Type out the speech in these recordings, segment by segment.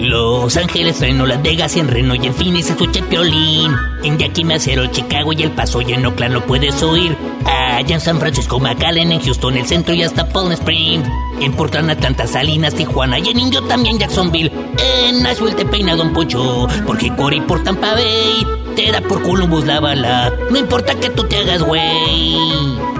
Los Ángeles, Reno, Las Vegas en Reno y en Phoenix escucha Piolín. En Yakima, Cero, Chicago y El Paso y en Oakland lo puedes oír. Allá en San Francisco, McAllen, en Houston, el centro y hasta Palm Springs. En Portland, Atlanta, Salinas, Tijuana y en Indio también Jacksonville. En Nashville te peina Don Poncho, porque Cory por Tampa Bay. Te da por Columbus la bala, no importa que tú te hagas güey.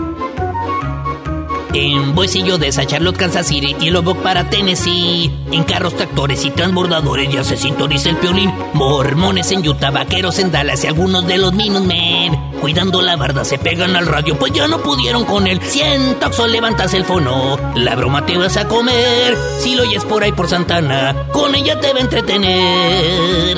En Boisillo de esa Charlotte, Kansas City y Lubbock para Tennessee. En carros, tractores y transbordadores ya se sintoniza el piolín. Mormones en Utah, vaqueros en Dallas y algunos de los Minutemen. Cuidando la barda se pegan al radio, pues ya no pudieron con él. Siento levantas el fono, la broma te vas a comer. Si lo oyes por ahí por Santana, con ella te va a entretener.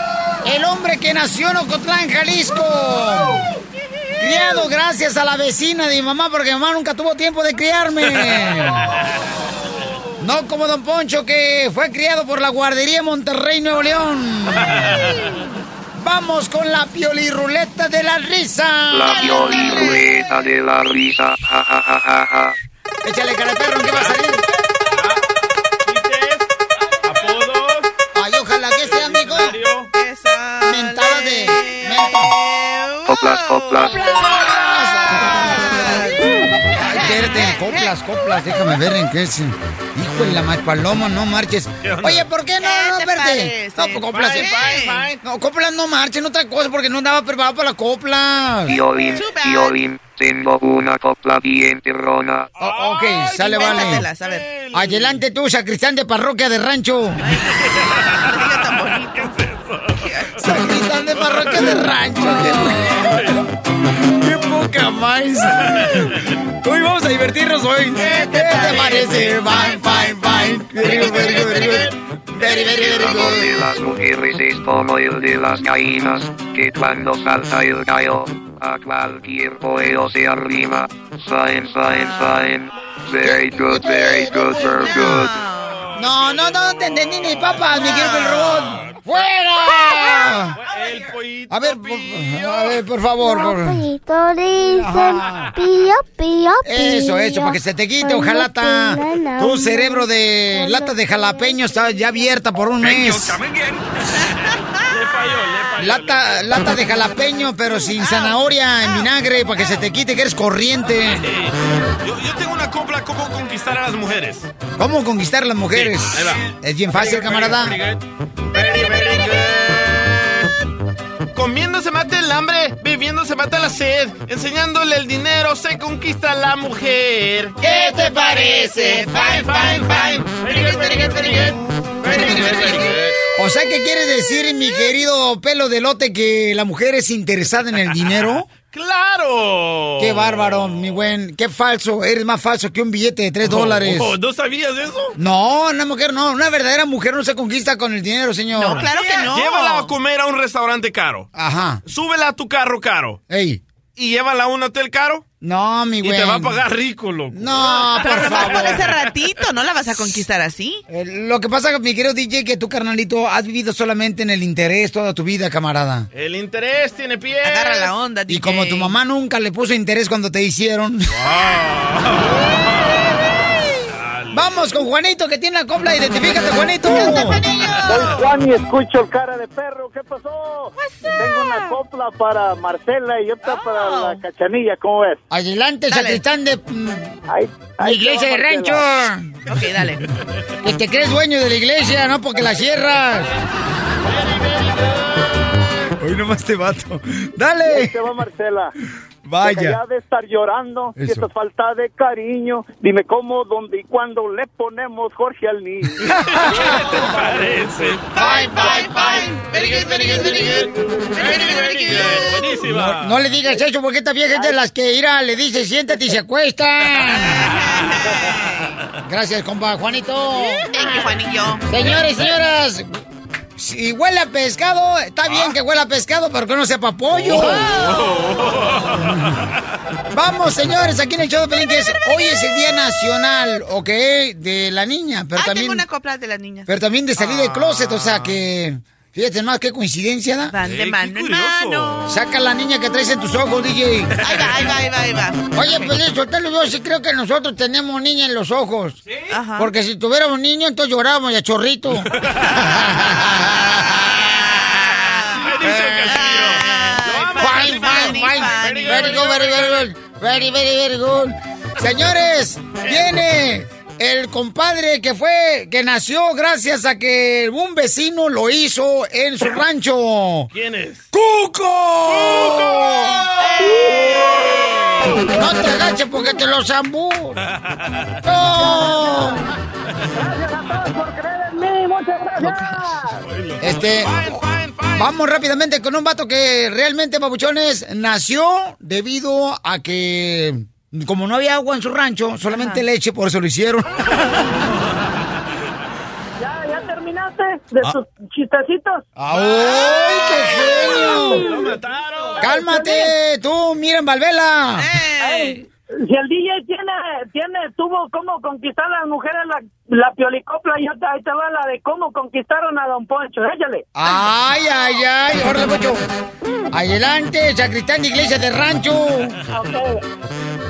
El hombre que nació en Ocotlán, Jalisco. Criado gracias a la vecina de mi mamá, porque mi mamá nunca tuvo tiempo de criarme. No como Don Poncho, que fue criado por la guardería Monterrey, Nuevo León. Vamos con la pioliruleta de la risa. La pioliruleta de la risa. Ja, ja, ja, ja, ja. Échale cara perro, ¿qué va a salir? Coplas, coplas. Ay, espérate, coplas, coplas, déjame ver en qué es. Hijo de la más paloma, no marches. Oye, ¿por qué no? No, espérate. No, pues, coplas. Fine, fine, No, coplas no marchen, otra cosa, porque no andaba preparado para la copla. Violín, violín. Tengo una copla bien perrona. Oh, ok, sale, vale. Invéntatelas, a ver. Adelante tú, sacristán de parroquia de rancho. Sacristán de parroquia de rancho. Qué, qué poca más. Hoy vamos a divertirnos hoy. ¿Qué te parece? Fine, fine, fine. Very good, very good, very good. Very, very, El very amor de las mujeres es como el de las gallinas, que cuando salta el gallo, a cualquier pollo se arrima. Fine, fine, fine. Very good, very good, very good. No, no, no te entendí ni papas, mi querido el robot. ¡Fuera! A ver, por, a ver, por favor. por- Pollito dicen pío, pío, pío. Eso, eso, para que se te quite, ojalata. Tu cerebro de lata de jalapeño está ya abierta por un mes. Lata, lata de jalapeño, pero sin zanahoria en vinagre, para que se te quite que eres corriente. Yo, yo tengo una copla cómo conquistar a las mujeres. ¿Cómo conquistar a las mujeres? Sí, ahí va. Es bien fácil, camarada. Very good, very, very good. Comiendo se mata el hambre, viviendo se mata la sed, enseñándole el dinero se conquista la mujer. ¿Qué te parece? Fine, fine, fine. Very good, very good, very good. Very good, very good. O sea, ¿qué quiere decir, mi querido pelo de lote, que la mujer es interesada en el dinero? ¡Claro! Qué bárbaro, mi buen. Qué falso. Eres más falso que un billete de tres dólares. Oh, ¿No sabías eso? No, una mujer no. Una verdadera mujer no se conquista con el dinero, señor. No, claro que no. Llévala a comer a un restaurante caro. Ajá. Súbela a tu carro caro. Ey. Y llévala a un hotel caro. No, mi Y güey. te va a pagar rico, loco. No, por Pero nomás por ese ratito, no la vas a conquistar así. Eh, Lo que pasa, mi querido DJ, que tú, carnalito, has vivido solamente en el interés toda tu vida, camarada. El interés tiene pie. Agarra la onda, Y como tu mamá nunca le puso interés cuando te hicieron. Vamos con Juanito que tiene la copla. Identifícate, Juanito. Soy Juan y escucho cara de perro. ¿Qué pasó? Tengo una copla para Marcela y otra para la cachanilla. ¿Cómo ves? Adelante, sacristán de mm, Ahí, la ahí iglesia de rancho. Ok, dale. Que te crees dueño de la iglesia, no porque la cierras. Hoy nomás te vato. Ahí Dale. te va Marcela. Vaya. Deja ya de estar llorando, si Eso. esta falta de cariño. Dime cómo, dónde y cuándo le ponemos Jorge al niño. Parece. Fine, fine, fine. Very good, very good, very good. Very good, very good. Buenísima. No le digas eso porque esta vieja es de las que irá, le dice siéntate y se acuesta. Gracias, compa Juanito. Thank you, Juanillo. Señores, señoras, si huele a pescado, está bien que huela a pescado, pero que no sepa pollo. Vamos, señores, aquí en el show de Pelín, que es, hoy es el Día Nacional, ¿ok? De la niña, pero ah, también, tengo una copla de las niñas. pero también de salir del closet, o sea que, fíjate más, qué coincidencia, ¿da? Van de qué mano en mano. Saca la niña que traes en tus ojos, DJ. Ahí va, ahí va, ahí va, ahí va. Oye, Pelín, Sotelo, yo sí creo que nosotros tenemos niña en los ojos. Ajá. Porque si tuviéramos niño, entonces llorábamos chorrito. Dice Fine, fine, fine. funny. Very good, very, very good. Very, very, very good. Señores, viene el compadre que fue, que nació gracias a que un vecino lo hizo en su rancho. ¿Quién es? ¡Cuco! No te agaches porque te lo zambú. ¡No! Gracias a todos por creer en mí, muchas gracias. Este, vamos rápidamente con un vato que realmente, babuchones, nació debido a que, como no había agua en su rancho, solamente Ajá. leche, por eso lo hicieron. ¿Ya, ya terminaste de tus chistecitos? ¡Ay, qué ¡Lo genio! mataron! ¡Cálmate, tú, miren, Valvela! Ey. Si el DJ tiene, tiene, tuvo cómo conquistar a las mujeres la, la piolicopla, y otra, ahí te va la de cómo conquistaron a Don Poncho, échale. ¡Ay, ay, ay! ¡Órale, mucho! Adelante, sacristán de iglesia de rancho. Ok.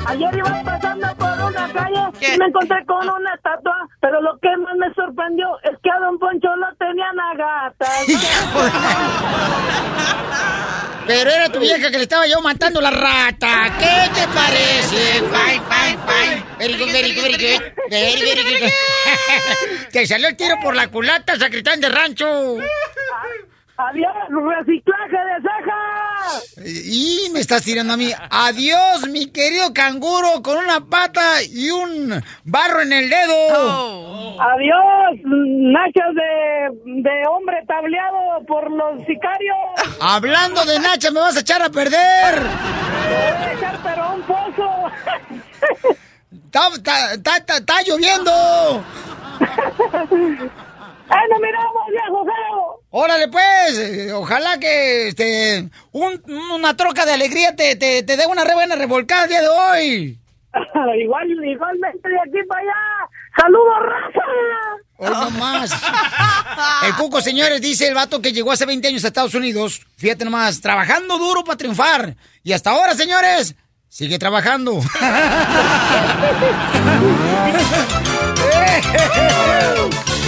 Ayer iba pasando por una calle ¿Qué? y me encontré con una estatua, pero lo que más me sorprendió es que a Don Poncho no tenían a gatas. Pero era tu vieja que le estaba yo matando la rata. ¿Qué te parece? Fine, fine, fine. Very good, very good, very good. Te salió el tiro por la culata, sacristán de rancho. Había reciclaje de cejas. Y me estás tirando a mí. Adiós, mi querido canguro, con una pata y un barro en el dedo. Oh. Adiós, nachas de, de hombre tableado por los sicarios. Hablando de Nacha, me vas a echar a perder. Te voy a echar pero a un pozo. Está, está- está- está- está lloviendo. ¡Ay, no miramos, viejo feo! Órale, pues, ojalá que este, un- una troca de alegría te, te, te dé una re buena revolcada el día de hoy. Igual, igualmente de aquí para allá. ¡Saludos, raza! Hoy no más. El Cuco, señores, dice el vato que llegó hace 20 años a Estados Unidos. Fíjate nomás, trabajando duro para triunfar. Y hasta ahora, señores, sigue trabajando.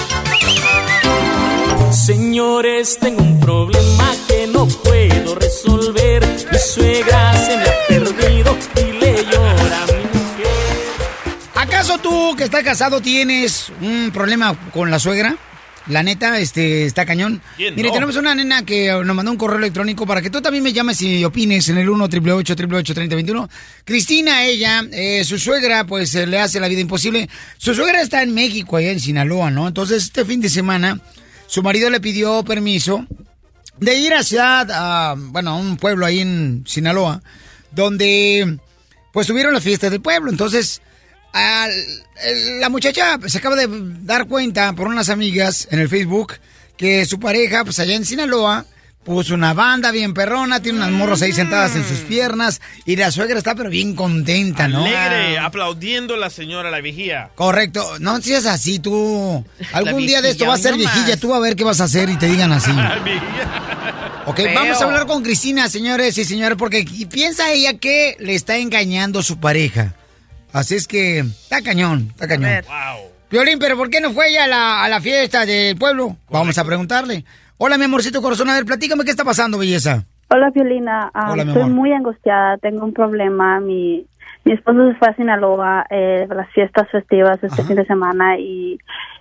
Señores, tengo un problema que no puedo resolver. Mi suegra se me ha perdido y le llora a mi mujer. ¿Acaso tú que estás casado tienes un problema con la suegra? La neta, este, está cañón. ¿Quién Mire, no? tenemos una nena que nos mandó un correo electrónico para que tú también me llames y opines en el 1 888 3021 Cristina, ella, eh, su suegra, pues eh, le hace la vida imposible. Su suegra está en México, allá en Sinaloa, ¿no? Entonces, este fin de semana, su marido le pidió permiso de ir hacia, a, bueno, a un pueblo ahí en Sinaloa, donde pues tuvieron las fiestas del pueblo. Entonces, la muchacha se acaba de dar cuenta por unas amigas en el Facebook que su pareja, pues allá en Sinaloa, puso una banda bien perrona, tiene unas morras ahí sentadas en sus piernas y la suegra está pero bien contenta, ¿no? Alegre, aplaudiendo la señora, la vigía. Correcto, no seas así tú. Algún día de esto va a ser hoy no viejilla, más. tú vas a ver qué vas a hacer y te digan así. Ok, Feo. vamos a hablar con Cristina, señores y señores, porque piensa ella que le está engañando su pareja. Así es que está cañón, está cañón. Wow. Violín, pero ¿por qué no fue ella a la, a la fiesta del pueblo? Vamos a preguntarle. Hola, mi amorcito corazón. A ver, platícame qué está pasando, belleza. Hola, Violina. Ah, Hola, mi estoy muy angustiada. Tengo un problema. Mi, mi esposo se fue a Sinaloa eh, las fiestas festivas este fin de semana y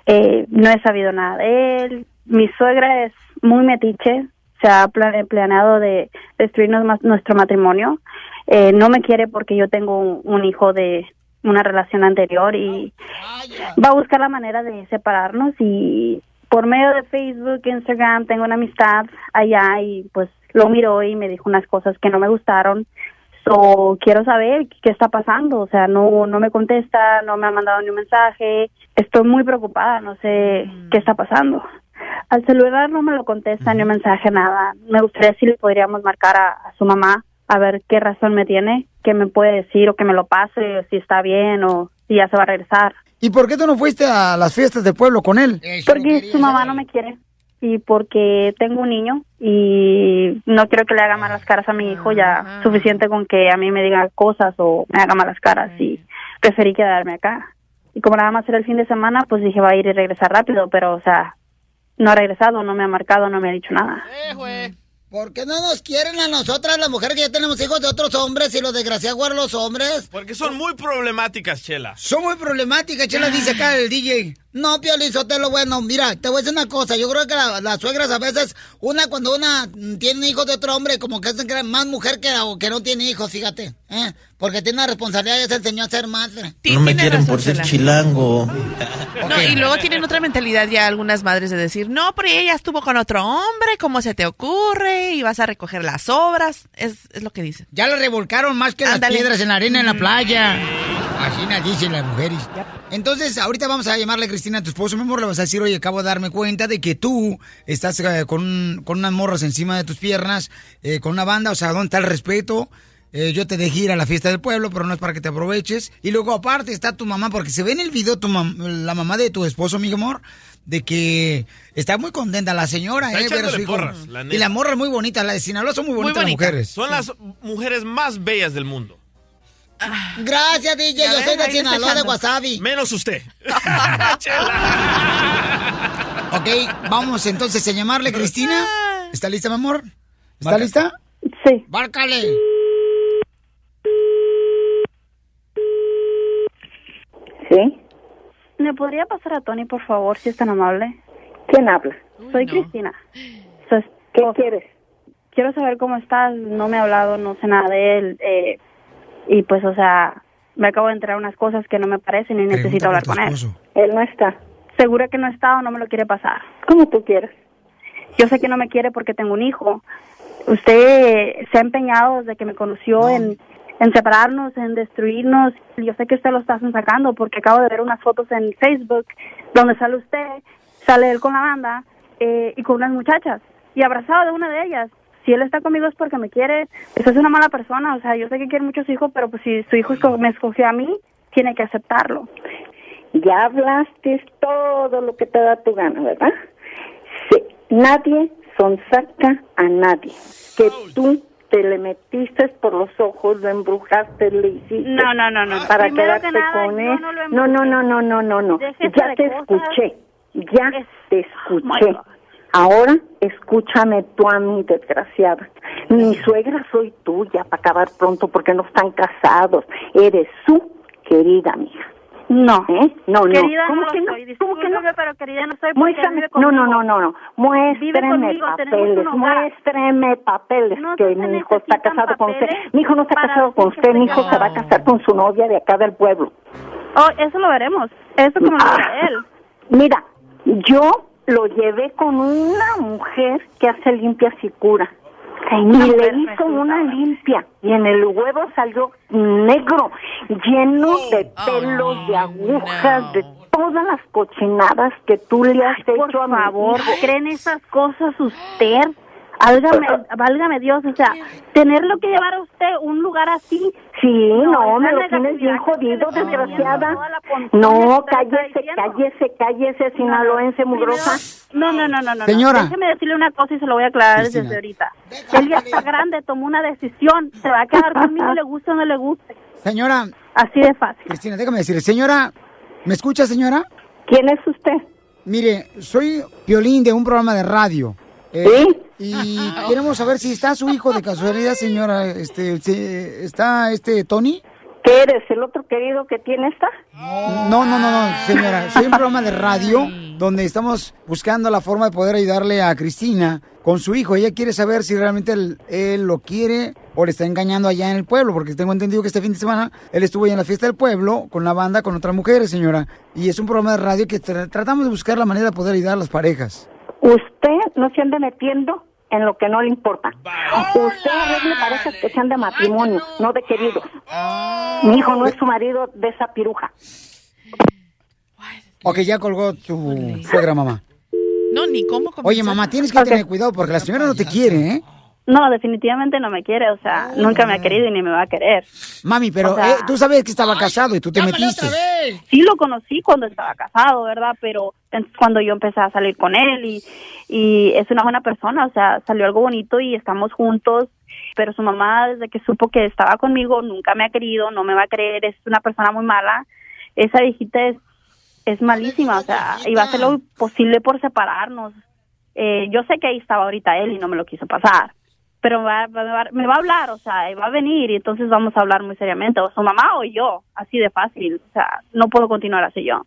eh, no he sabido nada de él. Mi suegra es muy metiche. Se ha pla- planeado de destruirnos más nuestro matrimonio. Eh, no me quiere porque yo tengo un, un hijo de una relación anterior y va a buscar la manera de separarnos y por medio de Facebook, Instagram, tengo una amistad allá y pues lo miró y me dijo unas cosas que no me gustaron. So, quiero saber qué está pasando, o sea, no no me contesta, no me ha mandado ni un mensaje. Estoy muy preocupada, no sé qué está pasando. Al celular no me lo contesta ni un mensaje, nada. Me gustaría si le podríamos marcar a, a su mamá a ver qué razón me tiene, qué me puede decir o que me lo pase, si está bien o si ya se va a regresar. ¿Y por qué tú no fuiste a las fiestas del pueblo con él? Porque su mamá no me quiere y porque tengo un niño y no quiero que le haga malas caras a mi hijo, ya suficiente con que a mí me diga cosas o me haga malas caras y preferí quedarme acá. Y como nada más era el fin de semana, pues dije va a ir y regresar rápido, pero o sea, no ha regresado, no me ha marcado, no me ha dicho nada. ¿Por qué no nos quieren a nosotras, las mujeres que ya tenemos hijos de otros hombres y los desgraciados los hombres? Porque son muy problemáticas, Chela. Son muy problemáticas, Chela dice acá el DJ. No, Piolín Sotelo, bueno, mira, te voy a decir una cosa. Yo creo que la- las suegras a veces, una cuando una mm, tiene hijos de otro hombre, como que hacen que más mujer que, la- que no tiene hijos, fíjate. ¿eh? Porque tiene una responsabilidad y se enseñó a ser madre. No me quieren por ser chilango. No, y luego tienen otra mentalidad ya algunas madres de decir, no, pero ella estuvo con otro hombre, ¿cómo se te ocurre? Y vas a recoger las obras. Es, es lo que dicen. Ya lo revolcaron más que las piedras en la arena en la playa. Así dicen las mujeres. Entonces, ahorita vamos a llamarle a Cristina, a tu esposo, mi amor, le vas a decir, oye, acabo de darme cuenta de que tú estás eh, con, un- con unas morras encima de tus piernas, eh, con una banda, o sea, ¿dónde está el respeto? Eh, yo te dejé ir a la fiesta del pueblo, pero no es para que te aproveches. Y luego, aparte, está tu mamá, porque se ve en el video tu mam- la mamá de tu esposo, mi amor, de que está muy contenta la señora, Está eh, ver a su hijo. porras, la neta. Y la morra es muy bonita, la de Sinaloa son muy bonitas las mujeres. Son las mujeres más bellas del mundo. Gracias, DJ. Yo soy de Sinaloa, de. Wasabi. Menos usted. Ok, vamos entonces a llamarle, Cristina. ¿Está lista, mi amor? ¿Está lista? Sí. Márcale. Sí. ¿Me podría pasar a Tony, por favor, si es tan amable? ¿Quién habla? Soy Cristina. ¿Qué quieres? Quiero saber cómo estás. No me ha hablado, no sé nada de él. eh, y pues, o sea, me acabo de enterar unas cosas que no me parecen y necesito hablar con él. Él no está. ¿Segura que no está o no me lo quiere pasar? Como tú quieras. Yo sé que no me quiere porque tengo un hijo. Usted se ha empeñado desde que me conoció en, en separarnos, en destruirnos. Yo sé que usted lo está sacando porque acabo de ver unas fotos en Facebook donde sale usted, sale él con la banda eh, y con unas muchachas y abrazado de una de ellas. Si él está conmigo es porque me quiere. Usted es una mala persona. O sea, yo sé que quiere muchos hijos, pero pues si su hijo me escogió a mí, tiene que aceptarlo. Ya hablaste todo lo que te da tu gana, ¿verdad? Sí, nadie sonsaca a nadie. Que tú te le metiste por los ojos, lo embrujaste, le hiciste. No, no, no, no. Para Primero que quedarte nada, con él. no No, no, no, no, no, no, no. Ya te cosas. escuché. Ya te escuché. Ahora escúchame tú a mí, desgraciada. Mi suegra soy tuya para acabar pronto porque no están casados. Eres su querida amiga. No. ¿Eh? No, Querida, no. ¿Cómo no que lo no? soy. ¿Cómo que no? Pero querida no soy Muéstrame, no, no, no, no, no. Muéstreme papeles, muéstreme papeles No que mi hijo está casado con usted. Mi hijo no está casado con usted, mi hijo se va a casada. casar con su novia de acá del pueblo. Oh, eso lo veremos. Eso como lo Ah. dice él. Mira, yo lo llevé con una mujer que hace limpias y cura. y le hizo una limpia y en el huevo salió negro, lleno de pelos, de agujas, de todas las cochinadas que tú le has hecho Por a mi favor, hijo. ¿creen esas cosas usted? Válgame, válgame Dios, o sea, tenerlo que llevar a usted a un lugar así. Sí, no, me lo tienes bien jodido, desgraciada. No, cállese, cállese, cállese, sinaloense mugrosa. No, no, no, no, no. Señora. No. Déjeme decirle una cosa y se lo voy a aclarar Cristina. desde ahorita. Él ya está grande, tomó una decisión. Se va a quedar conmigo, le guste o no le guste. Señora. Así de fácil. Cristina, déjame decirle, señora, ¿me escucha, señora? ¿Quién es usted? Mire, soy Violín de un programa de radio. Eh, Y queremos saber si está su hijo de casualidad, señora. Este, si- ¿Está este Tony? ¿Qué eres? ¿El otro querido que tiene esta? No, no, no, no, señora. Soy un programa de radio donde estamos buscando la forma de poder ayudarle a Cristina con su hijo. Ella quiere saber si realmente él, él lo quiere o le está engañando allá en el pueblo, porque tengo entendido que este fin de semana él estuvo allá en la fiesta del pueblo con la banda, con otras mujeres, señora. Y es un programa de radio que tra- tratamos de buscar la manera de poder ayudar a las parejas. Usted no se ande metiendo en lo que no le importa. Usted arregle parejas que sean de matrimonio, no de queridos. Mi hijo no es su marido de esa piruja. Ok, ya colgó tu suegra, mamá. No, ni cómo comenzar. Oye, mamá, tienes que tener cuidado porque la señora no te quiere, ¿eh? No, definitivamente no me quiere, o sea, nunca me ha querido y ni me va a querer. Mami, pero O sea- eh, tú sabes que estaba casado y tú te metiste. Sí lo conocí cuando estaba casado, ¿verdad? Pero es cuando yo empecé a salir con él y, y es una buena persona, o sea, salió algo bonito y estamos juntos, pero su mamá desde que supo que estaba conmigo nunca me ha querido, no me va a creer, es una persona muy mala. Esa viejita es, es malísima, o sea, y va a hacer lo posible por separarnos. Eh, yo sé que ahí estaba ahorita él y no me lo quiso pasar pero va, va- va- me va a hablar, o sea, y va a venir y entonces vamos a hablar muy seriamente, o su mamá o yo, así de fácil, o sea, no puedo continuar así yo.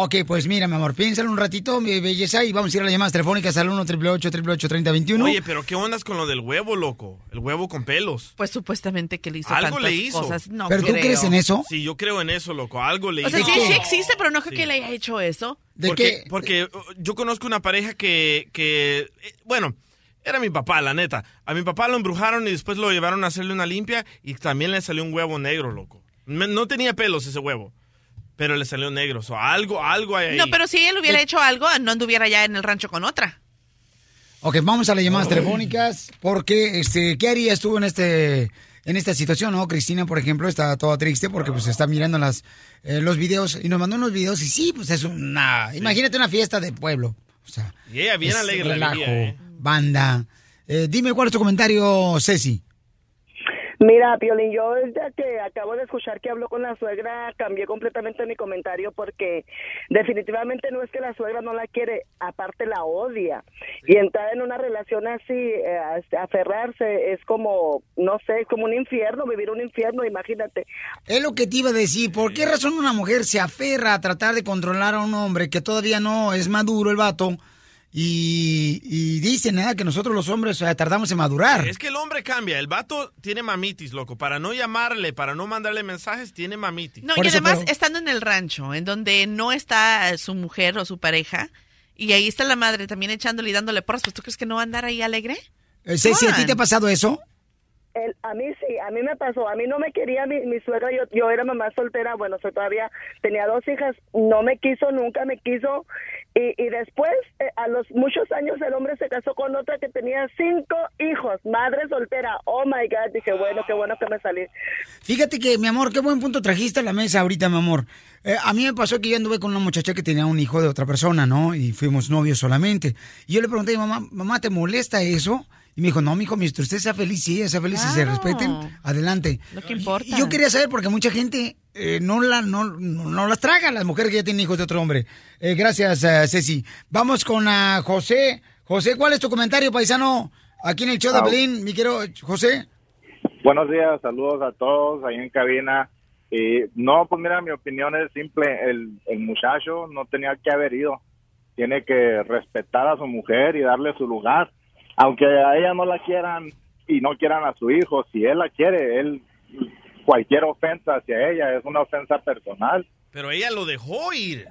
Ok, pues mira, mi amor, piénsalo un ratito, mi belleza, y vamos a ir a las llamadas telefónicas al 1 888 3021 Oye, pero ¿qué ondas con lo del huevo, loco? El huevo con pelos. Pues supuestamente que le hizo Algo le hizo. cosas. No ¿Pero tú creo. crees en eso? Sí, yo creo en eso, loco. Algo le O sea, hizo. sí, sí existe, pero no creo que le haya hecho eso. porque, Porque uh, yo conozco una pareja que, que, eh, bueno, era mi papá, la neta. A mi papá lo embrujaron y después lo llevaron a hacerle una limpia y también le salió un huevo negro, loco. Me- No tenía pelos ese huevo, pero le salió negro. O algo, algo hay ahí. No, pero si él hubiera hecho algo, no anduviera ya en el rancho con otra. Ok, vamos a las llamadas telefónicas, porque, este, ¿qué harías tú en este, en esta situación, no? Cristina, por ejemplo, está toda triste porque, pues, está mirando las, eh, los videos y nos mandó unos videos y sí, pues, es una, imagínate una fiesta de pueblo. O sea, Y ella bien alegre. la relajo, alegría, ¿eh? Banda. Eh, dime cuál es tu comentario, Ceci. Mira, Piolín, yo desde que acabo de escuchar que habló con la suegra, cambié completamente mi comentario porque definitivamente no es que la suegra no la quiere, aparte la odia. Y entrar en una relación así, eh, aferrarse, es como, no sé, como un infierno, vivir un infierno, imagínate. Es lo que te iba a decir. ¿Por qué razón una mujer se aferra a tratar de controlar a un hombre que todavía no es maduro el vato? Y, y dicen nada que nosotros los hombres eh, tardamos en madurar. Es que el hombre cambia. El vato tiene mamitis, loco. Para no llamarle, para no mandarle mensajes, tiene mamitis. No, y además, estando en el rancho, en donde no está su mujer o su pareja, y ahí está la madre también echándole y dándole porras, pues ¿tú crees que no va a andar ahí alegre? Eh, Ceci, ¿a ti te ha pasado eso? El- a mí sí, a mí me pasó, a mí no me quería mi, mi suegra, yo, yo era mamá soltera, bueno, soy todavía, tenía dos hijas, no me quiso, nunca me quiso, y, y después, eh, a los muchos años, el hombre se casó con otra que tenía cinco hijos, madre soltera, oh my God, dije, bueno, qué bueno que me salí. Fíjate que, mi amor, qué buen punto trajiste a la mesa ahorita, mi amor. Eh, a mí me pasó que yo anduve con una muchacha que tenía un hijo de otra persona, ¿no? Y fuimos novios solamente. Y yo le pregunté, mamá, mamá, ¿te molesta eso? Y me dijo, no, mijo, mientras usted sea feliz, sí, ella sea feliz y se respeten, adelante. Lo que importa. Y yo quería saber porque mucha gente eh, no, la, no, no, no las traga, las mujeres que ya tienen hijos de otro hombre. Eh, gracias, eh, Ceci. Vamos con ah, José. José, ¿cuál es tu comentario, paisano? Aquí en el show de. Belín, mi quiero José. Buenos días, saludos a todos ahí en cabina. Y no, pues mira, mi opinión es simple. El, el muchacho no tenía que haber ido. Tiene que respetar a su mujer y darle su lugar. Aunque a ella no la quieran y no quieran a su hijo, si él la quiere, él cualquier ofensa hacia ella es una ofensa personal. Pero ella lo dejó ir.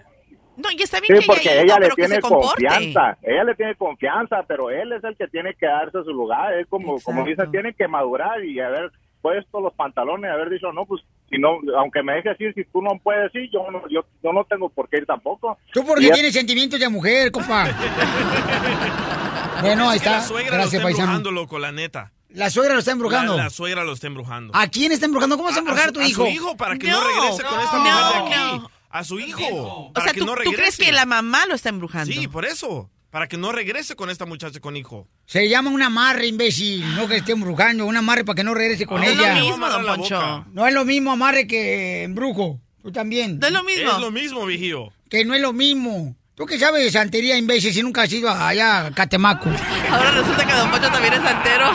No, y está Sí, bien que porque ella le tiene confianza. Ella le tiene confianza, pero él es el que tiene que darse su lugar. Es como, como dice, tiene que madurar y haber puesto los pantalones, haber dicho, no, pues, si no, aunque me dejes ir, si tú no puedes ir, yo no, yo, yo no tengo por qué ir tampoco. Tú porque Y es- tienes sentimientos de mujer, compa. bueno, ahí Es que está. La suegra Gracias, lo está paisano. embrujando, loco, la neta. La suegra lo está embrujando. La, la suegra lo está embrujando. ¿A quién está embrujando? ¿Cómo vas a embrujar a tu a hijo? su hijo para que no, No, regrese con esta no, mujer de no. aquí. A su hijo. O sea, que ¿tú, no tú crees que la mamá lo está embrujando? Sí, por eso. Para que no regrese con esta muchacha con hijo. Se llama un amarre, imbécil. No que esté embrujando. Un amarre para que no regrese con Ah, ella. es lo mismo, don Poncho. No es lo mismo amarre que embrujo. Tú también. No es lo mismo. Es lo mismo, vigío. Que no es lo mismo. ¿Tú qué sabes de santería, imbécil, si nunca has ido allá a Catemaco? Ahora resulta que Don Poncho también es santero.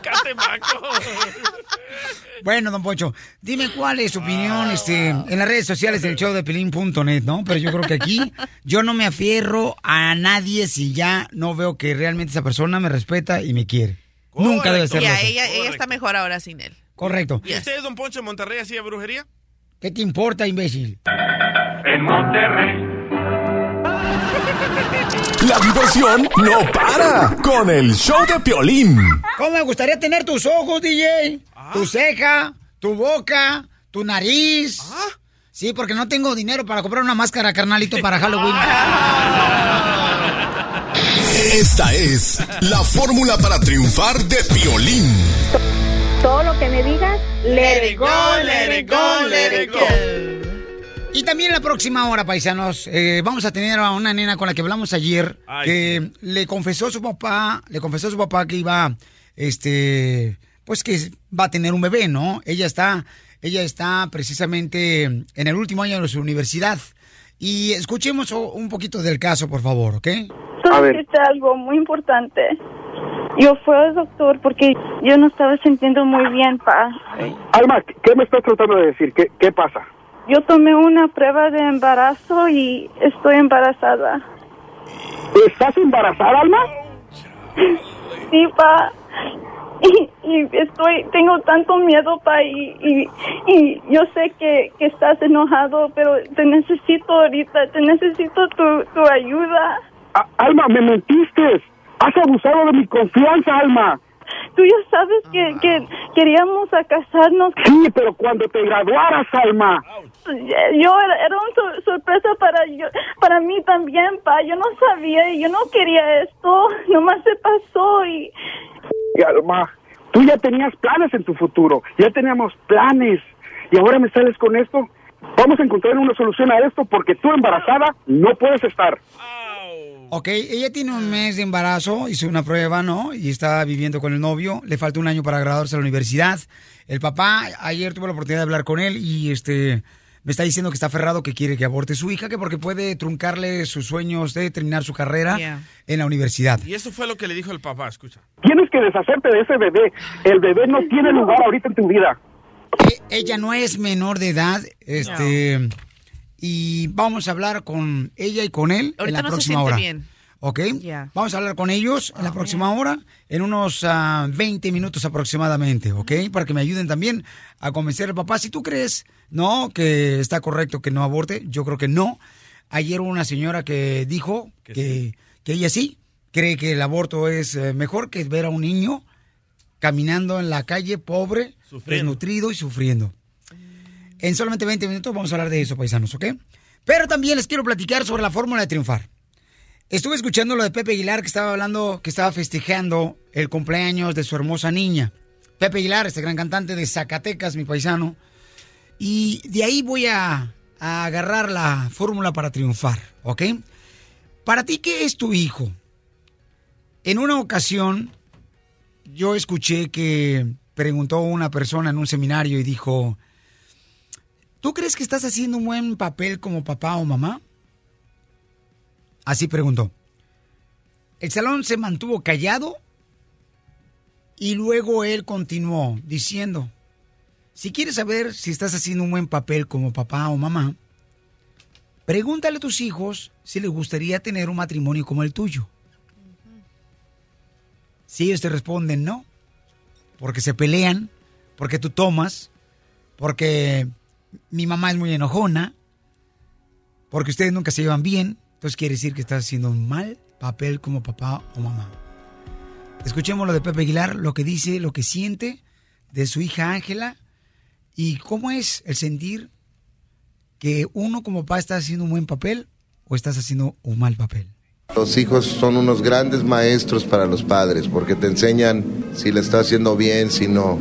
Catemaco. Bueno, don Poncho, dime cuál es su opinión este, en las redes sociales del show de Pelín.net, ¿no? Pero yo creo que aquí yo no me afierro a nadie si ya no veo que realmente esa persona me respeta y me quiere. Nunca debe ser Ya, ella, ella está mejor ahora sin él. Correcto. ¿Y usted, don Poncho, en Monterrey hacía brujería? ¿Qué te importa, imbécil? En Monterrey. La diversión no para con el show de Piolín. ¿Cómo me gustaría tener tus ojos, DJ? Ah. Tu ceja, tu boca, tu nariz. Sí, porque no tengo dinero para comprar una máscara, carnalito, para Halloween. Esta es la fórmula para triunfar de Piolín. Todo lo que me digas, Let it go, let it go, let it go. Y también la próxima hora, paisanos, eh, vamos a tener a una nena con la que hablamos ayer, Ay, que le confesó a su papá, le confesó a su papá que iba, este, pues que va a tener un bebé, ¿no? Ella está, ella está precisamente en el último año de su universidad. Y escuchemos un poquito del caso, por favor, ¿ok? Solo decirte algo muy importante. Yo fui al doctor porque yo no estaba sintiendo muy bien, pa. Alma, ¿qué me estás tratando de decir? ¿Qué, qué pasa? Yo tomé una prueba de embarazo y estoy embarazada. ¿Estás embarazada, Alma? Sí, pa. Y, y estoy, tengo tanto miedo, pa, y, y, y yo sé que, que estás enojado, pero te necesito ahorita, te necesito tu, tu ayuda. A- Alma, me mentiste. Has abusado de mi confianza, Alma. Tú ya sabes que, que queríamos a casarnos. Sí, pero cuando te graduaras, Alma. Yo era, era una sor- sorpresa para yo, para mí también, pa. Yo no sabía y yo no quería esto. Nomás se pasó y Y Alma, tú ya tenías planes en tu futuro. Ya teníamos planes. Y ahora me sales con esto. Vamos a encontrar una solución a esto porque tú embarazada no puedes estar. Ok, ella tiene un mes de embarazo, hizo una prueba, ¿no? Y está viviendo con el novio, le falta un año para graduarse a la universidad. El papá, ayer tuve la oportunidad de hablar con él y este me está diciendo que está aferrado que quiere que aborte su hija, que porque puede truncarle sus sueños de terminar su carrera Yeah. en la universidad. Y eso fue lo que le dijo el papá, escucha. Tienes que deshacerte de ese bebé. El bebé no tiene lugar ahorita en tu vida. E- ella no es menor de edad, este, y vamos a hablar con ella y con él en la no próxima hora. bien. ¿Ok? Ya. Vamos a hablar con ellos en la próxima hora, en unos ah, 20 minutos aproximadamente, ¿ok? Para que me ayuden también a convencer al papá. Si tú crees, no, que está correcto que no aborte, yo creo que no. Ayer hubo una señora que dijo que, que ella sí cree que el aborto es eh, mejor que ver a un niño caminando en la calle pobre, Sufriendo. desnutrido y sufriendo. En solamente 20 minutos vamos a hablar de eso, paisanos, ¿ok? Pero también les quiero platicar sobre la fórmula de triunfar. Estuve escuchando lo de Pepe Aguilar que estaba hablando, que estaba festejando el cumpleaños de su hermosa niña. Pepe Aguilar, este gran cantante de Zacatecas, mi paisano. Y de ahí voy a, agarrar la fórmula para triunfar, ¿ok? Para ti, ¿qué es tu hijo? En una ocasión, yo escuché que preguntó una persona en un seminario y dijo, ¿tú crees que estás haciendo un buen papel como papá o mamá? Así preguntó. El salón se mantuvo callado y luego él continuó diciendo, si quieres saber si estás haciendo un buen papel como papá o mamá, pregúntale a tus hijos si les gustaría tener un matrimonio como el tuyo. Si ellos te responden no, porque se pelean, porque tú tomas, porque mi mamá es muy enojona, porque ustedes nunca se llevan bien, entonces quiere decir que estás haciendo un mal papel como papá o mamá. Escuchemos lo de Pepe Aguilar, lo que dice, lo que siente de su hija Ángela y cómo es el sentir que uno como papá está haciendo un buen papel o estás haciendo un mal papel. Los hijos son unos grandes maestros para los padres porque te enseñan si le está haciendo bien, si no.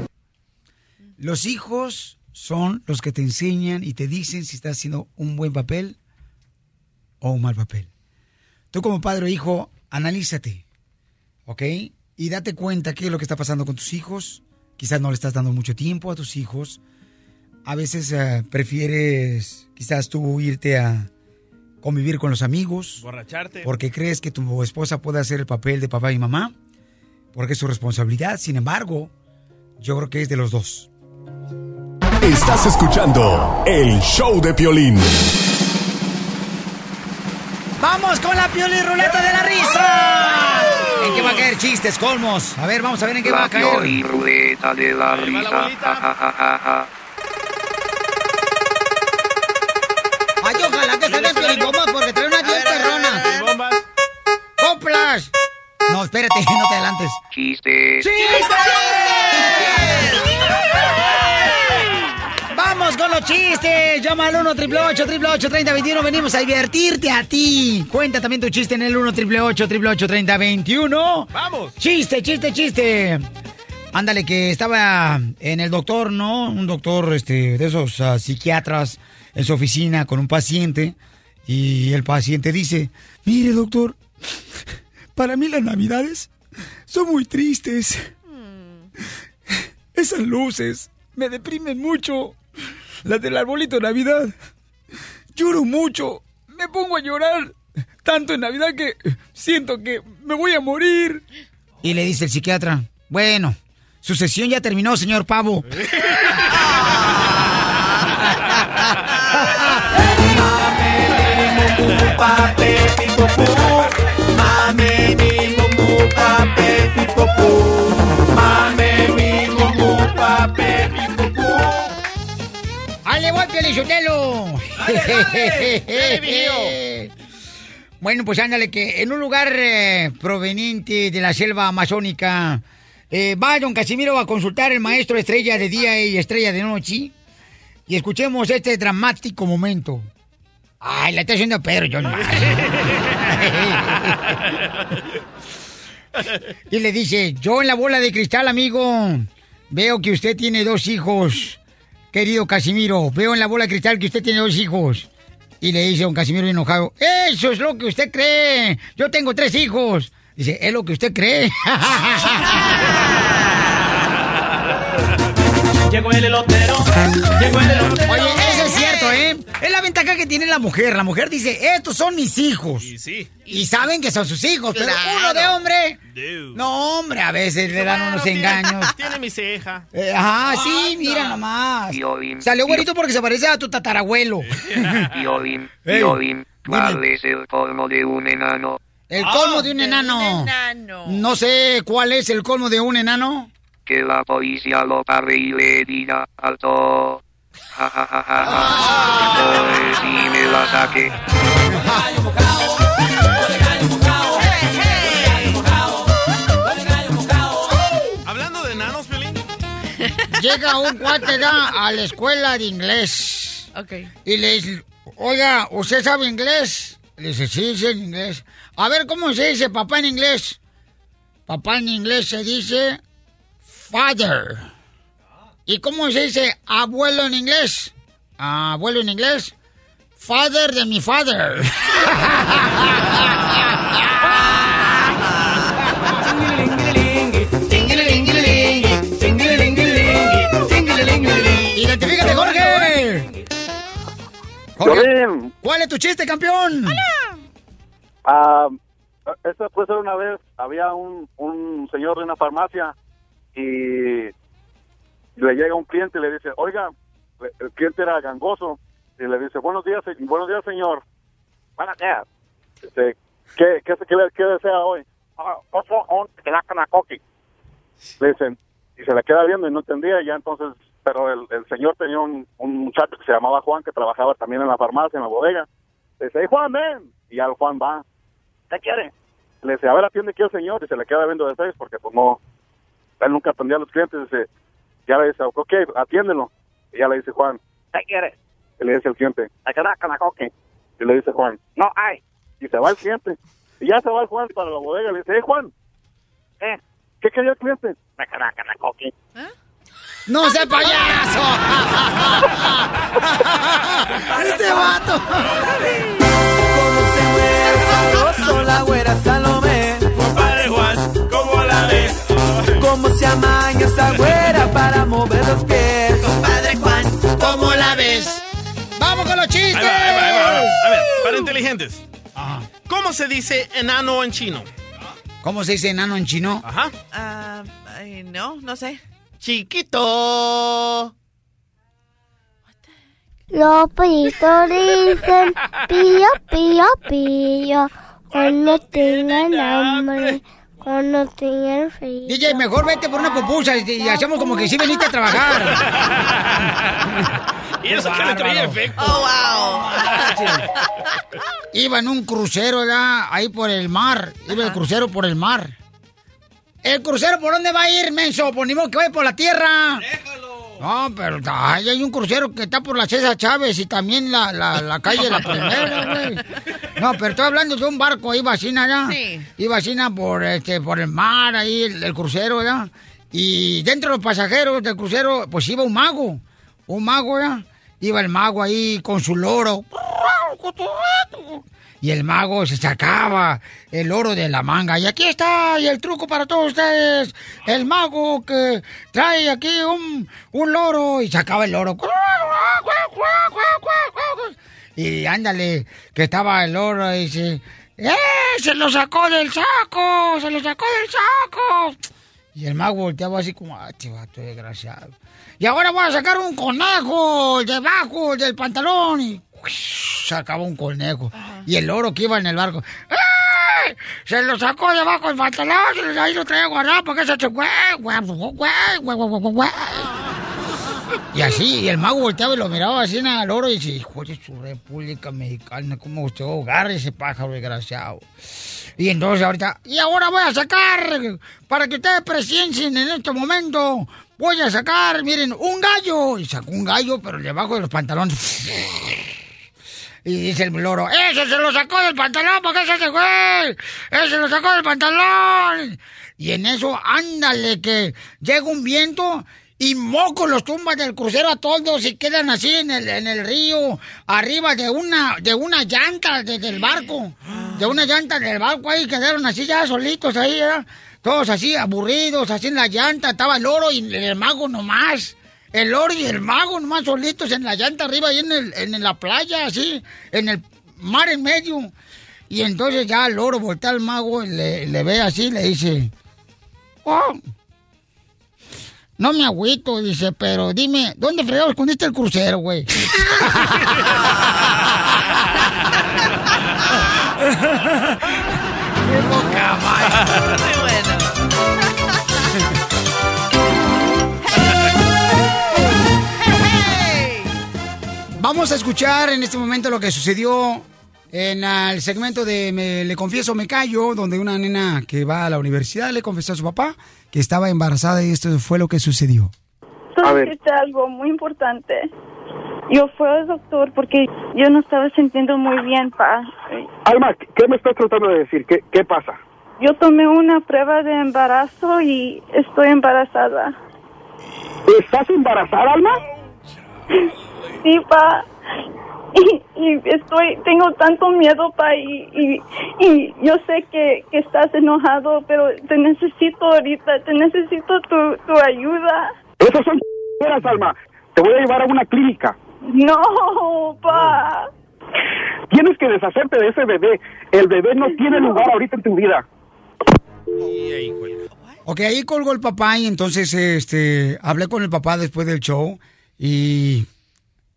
Los hijos son los que te enseñan y te dicen si estás haciendo un buen papel o un mal papel. Tú como padre o hijo, analízate, ¿ok? Y date cuenta qué es lo que está pasando con tus hijos. Quizás no le estás dando mucho tiempo a tus hijos. a veces eh, prefieres quizás tú irte a convivir con los amigos. Borracharte. Porque crees que tu esposa puede hacer el papel de papá y mamá. Porque es su responsabilidad. Sin embargo, yo creo que es de los dos. Estás escuchando el show de Piolín. ¡Vamos con la Pioli Ruleta de la Risa! ¿En qué va a caer chistes, colmos? A ver, vamos a ver en qué va La a caer. Pioli Ruleta de la risa. Ja. Ay, ojalá que salgan piolibombas porque trae una bien perrona. ¡Coplas! No, espérate, no te adelantes. Chistes. ¡Vamos con los chistes! Llama al 1 888 3021 Venimos a divertirte a ti. Cuenta también tu chiste en el 1 888 3021 ¡Vamos! Chiste, chiste, chiste. Ándale, que estaba en el doctor, ¿no? Un doctor este, de esos ah, psiquiatras en su oficina con un paciente. Y el paciente dice, mire doctor, para mí las navidades son muy tristes. Esas luces me deprimen mucho. Las del arbolito de Navidad. Lloro mucho. Me pongo a llorar. Tanto en Navidad que siento que me voy a morir. Y le dice el psiquiatra, bueno, su sesión ya terminó, señor Pavo. Piolichotelo! Bueno, pues ándale, que en un lugar eh, proveniente de la selva amazónica, eh, va don Casimiro a consultar el maestro estrella de día y estrella de noche. Y escuchemos este dramático momento. Ay, la está haciendo Pedro, John. y le dice, yo en la bola de cristal, amigo, veo que usted tiene dos hijos. Querido Casimiro, veo en la bola de cristal que usted tiene dos hijos. Y le dice don Casimiro enojado, eso es lo que usted cree. Yo tengo tres hijos. Dice, es lo que usted cree. Llegó el elotero, llegó el elotero. Oye, eso ¿eh? Es la ventaja que tiene la mujer. La mujer dice, estos son mis hijos. Y sí. Y saben que son sus hijos, pero Claro. uno de hombre. Dude. No, hombre, a veces le dan unos engaños. Tiene mi ceja. Eh, ajá, sí, mira nomás. Piolín. Salió güerito porque se parece a tu tatarabuelo. Piolín, Ey, Piolín, ¿cuál es el colmo de un enano? El colmo de un enano. No sé cuál es el colmo de un enano. Que la policía lo pare y le diga alto. Ja, ja, ja, ja, ja. Pues sí me la saqué. Hablando de enanos, Pelín. Llega un cuate da, a la escuela de inglés. Ok. Y le dice, oiga, ¿usted sabe inglés? Le dice, sí, sé inglés. A ver, ¿cómo se dice papá en inglés? Papá en inglés se dice father. ¿Y cómo se dice abuelo en inglés? Abuelo en inglés. Father de mi father. ¡Identifícate, Jorge! Jorge, ¿cuál es tu chiste, campeón? Ah, esta puede ser una vez, había un, un señor de una farmacia y le llega un cliente y le dice, oiga, el cliente era gangoso y le dice, buenos días, buenos días, señor. Buenos días. Dice, ¿qué, qué, qué, qué desea hoy? "Ah, oso, un coqui". Le dicen, y se le queda viendo y no entendía, y ya entonces, pero el, el señor tenía un, un muchacho que se llamaba Juan, que trabajaba también en la farmacia, en la bodega. Le dice, Juan, ven. Y ya el Juan va. ¿Qué quiere? Le dice, a ver, atiende aquí al señor. Y se le queda viendo de seis porque, pues, no, él nunca atendía a los clientes. Dice, ya le dice, ok, atiéndelo. Y ya le dice Juan, ¿qué quiere? Y le dice el cliente, ¿a qué coque? Y le dice Juan, no hay. Y se va el cliente. Y ya se va el Juan para la bodega. Le dice, hey, Juan, ¿qué? ¿Qué quería el cliente? Me coque. ¡No sea payaso! ¡Este vato! Sabroso la güera Salomé. Compadre Juan, ¿cómo la ves? ¿Cómo se amaña esa güera chistes! Ahí va, ahí va, ahí va, ahí va. A ver, para inteligentes. ¿Cómo se dice enano en chino? ¿Cómo se dice enano en chino? Ajá. Ay, no, no sé. Chiquito. Los pollitos dicen pío, pío, pío. Cuando tengan hambre, cuando tengan frío. DJ, mejor vete por una pupusa y, y hacemos como que sí veniste a trabajar. Y eso que le traía efecto. Oh, wow. Iba en un crucero ya, ahí por el mar. Iba el crucero por el mar. ¿El crucero por dónde va a ir, menso? Pues ni modo que vaya por la tierra. No, pero ay, hay un crucero que está por la César Chávez y también la, la, la calle La Primera, güey. No, pero estoy hablando de un barco ahí vacina ya. Sí. Iba vacina por, este, por el mar, ahí, el, el crucero, ya. Y dentro de los pasajeros del crucero, pues iba un mago. Un mago, ya. Iba el mago ahí con su loro. Y el mago se sacaba el oro de la manga. Y aquí está, y el truco para todos ustedes. El mago que trae aquí un, un loro y sacaba el loro. Y ándale, que estaba el loro y dice, ¡eh! ¡Se lo sacó del saco! ¡Se lo sacó del saco! Y el mago volteaba así como, ¡ah, este vato desgraciado! Y ahora voy a sacar un conejo debajo del pantalón. Y sacaba un conejo. Y el loro que iba en el barco. ¡eh! Se lo sacó debajo del pantalón. Y ahí lo traía guardado porque se eche güey, güey, güey, güey. Y así, y el mago volteaba y lo miraba así en el oro y dice, hijo de su República Mexicana, ¿cómo usted agarra ese pájaro desgraciado? Y entonces ahorita, y ahora voy a sacar, para que ustedes presencien en este momento, voy a sacar, miren, un gallo. Y sacó un gallo, pero debajo de los pantalones. Y dice el loro, ¡ese se lo sacó del pantalón! ¿Por qué se hace, güey? ¡Ese lo sacó del pantalón! Y en eso, ándale, que llega un viento y moco los tumbas del crucero a todos y quedan así en el, en el río, arriba de una, de una llanta de- del barco. De una llanta del barco ahí quedaron así ya solitos ahí, ¿verdad? Todos así aburridos, así en la llanta. Estaba el loro y el mago nomás. El loro y el mago nomás solitos en la llanta arriba ahí en, el, en la playa, así, en el mar en medio. Y entonces ya el loro voltea al mago y le, le ve así y le dice, "Oh, no me agüito, dice, pero dime, ¿dónde fregados escondiste el crucero, güey? Vamos a escuchar en este momento lo que sucedió en el segmento de Me, Le Confieso, Me Callo, donde una nena que va a la universidad le confesó a su papá que estaba embarazada y esto fue lo que sucedió. Tú dijiste algo muy importante. Yo fui al doctor porque yo no estaba sintiendo muy bien, pa. Alma, ¿qué me estás tratando de decir? ¿Qué, qué pasa? Yo tomé una prueba de embarazo y estoy embarazada. ¿Estás embarazada, Alma? Sí, pa. Y, y estoy, tengo tanto miedo, pa, y, y, y yo sé que, que estás enojado, pero te necesito ahorita, te necesito tu, tu ayuda. Esas son ch**eras, Alma. Te voy a llevar a una clínica. No, pa. Tienes que deshacerte de ese bebé. El bebé no tiene lugar ahorita en tu vida. Ok, ahí colgó el papá y entonces este hablé con el papá después del show y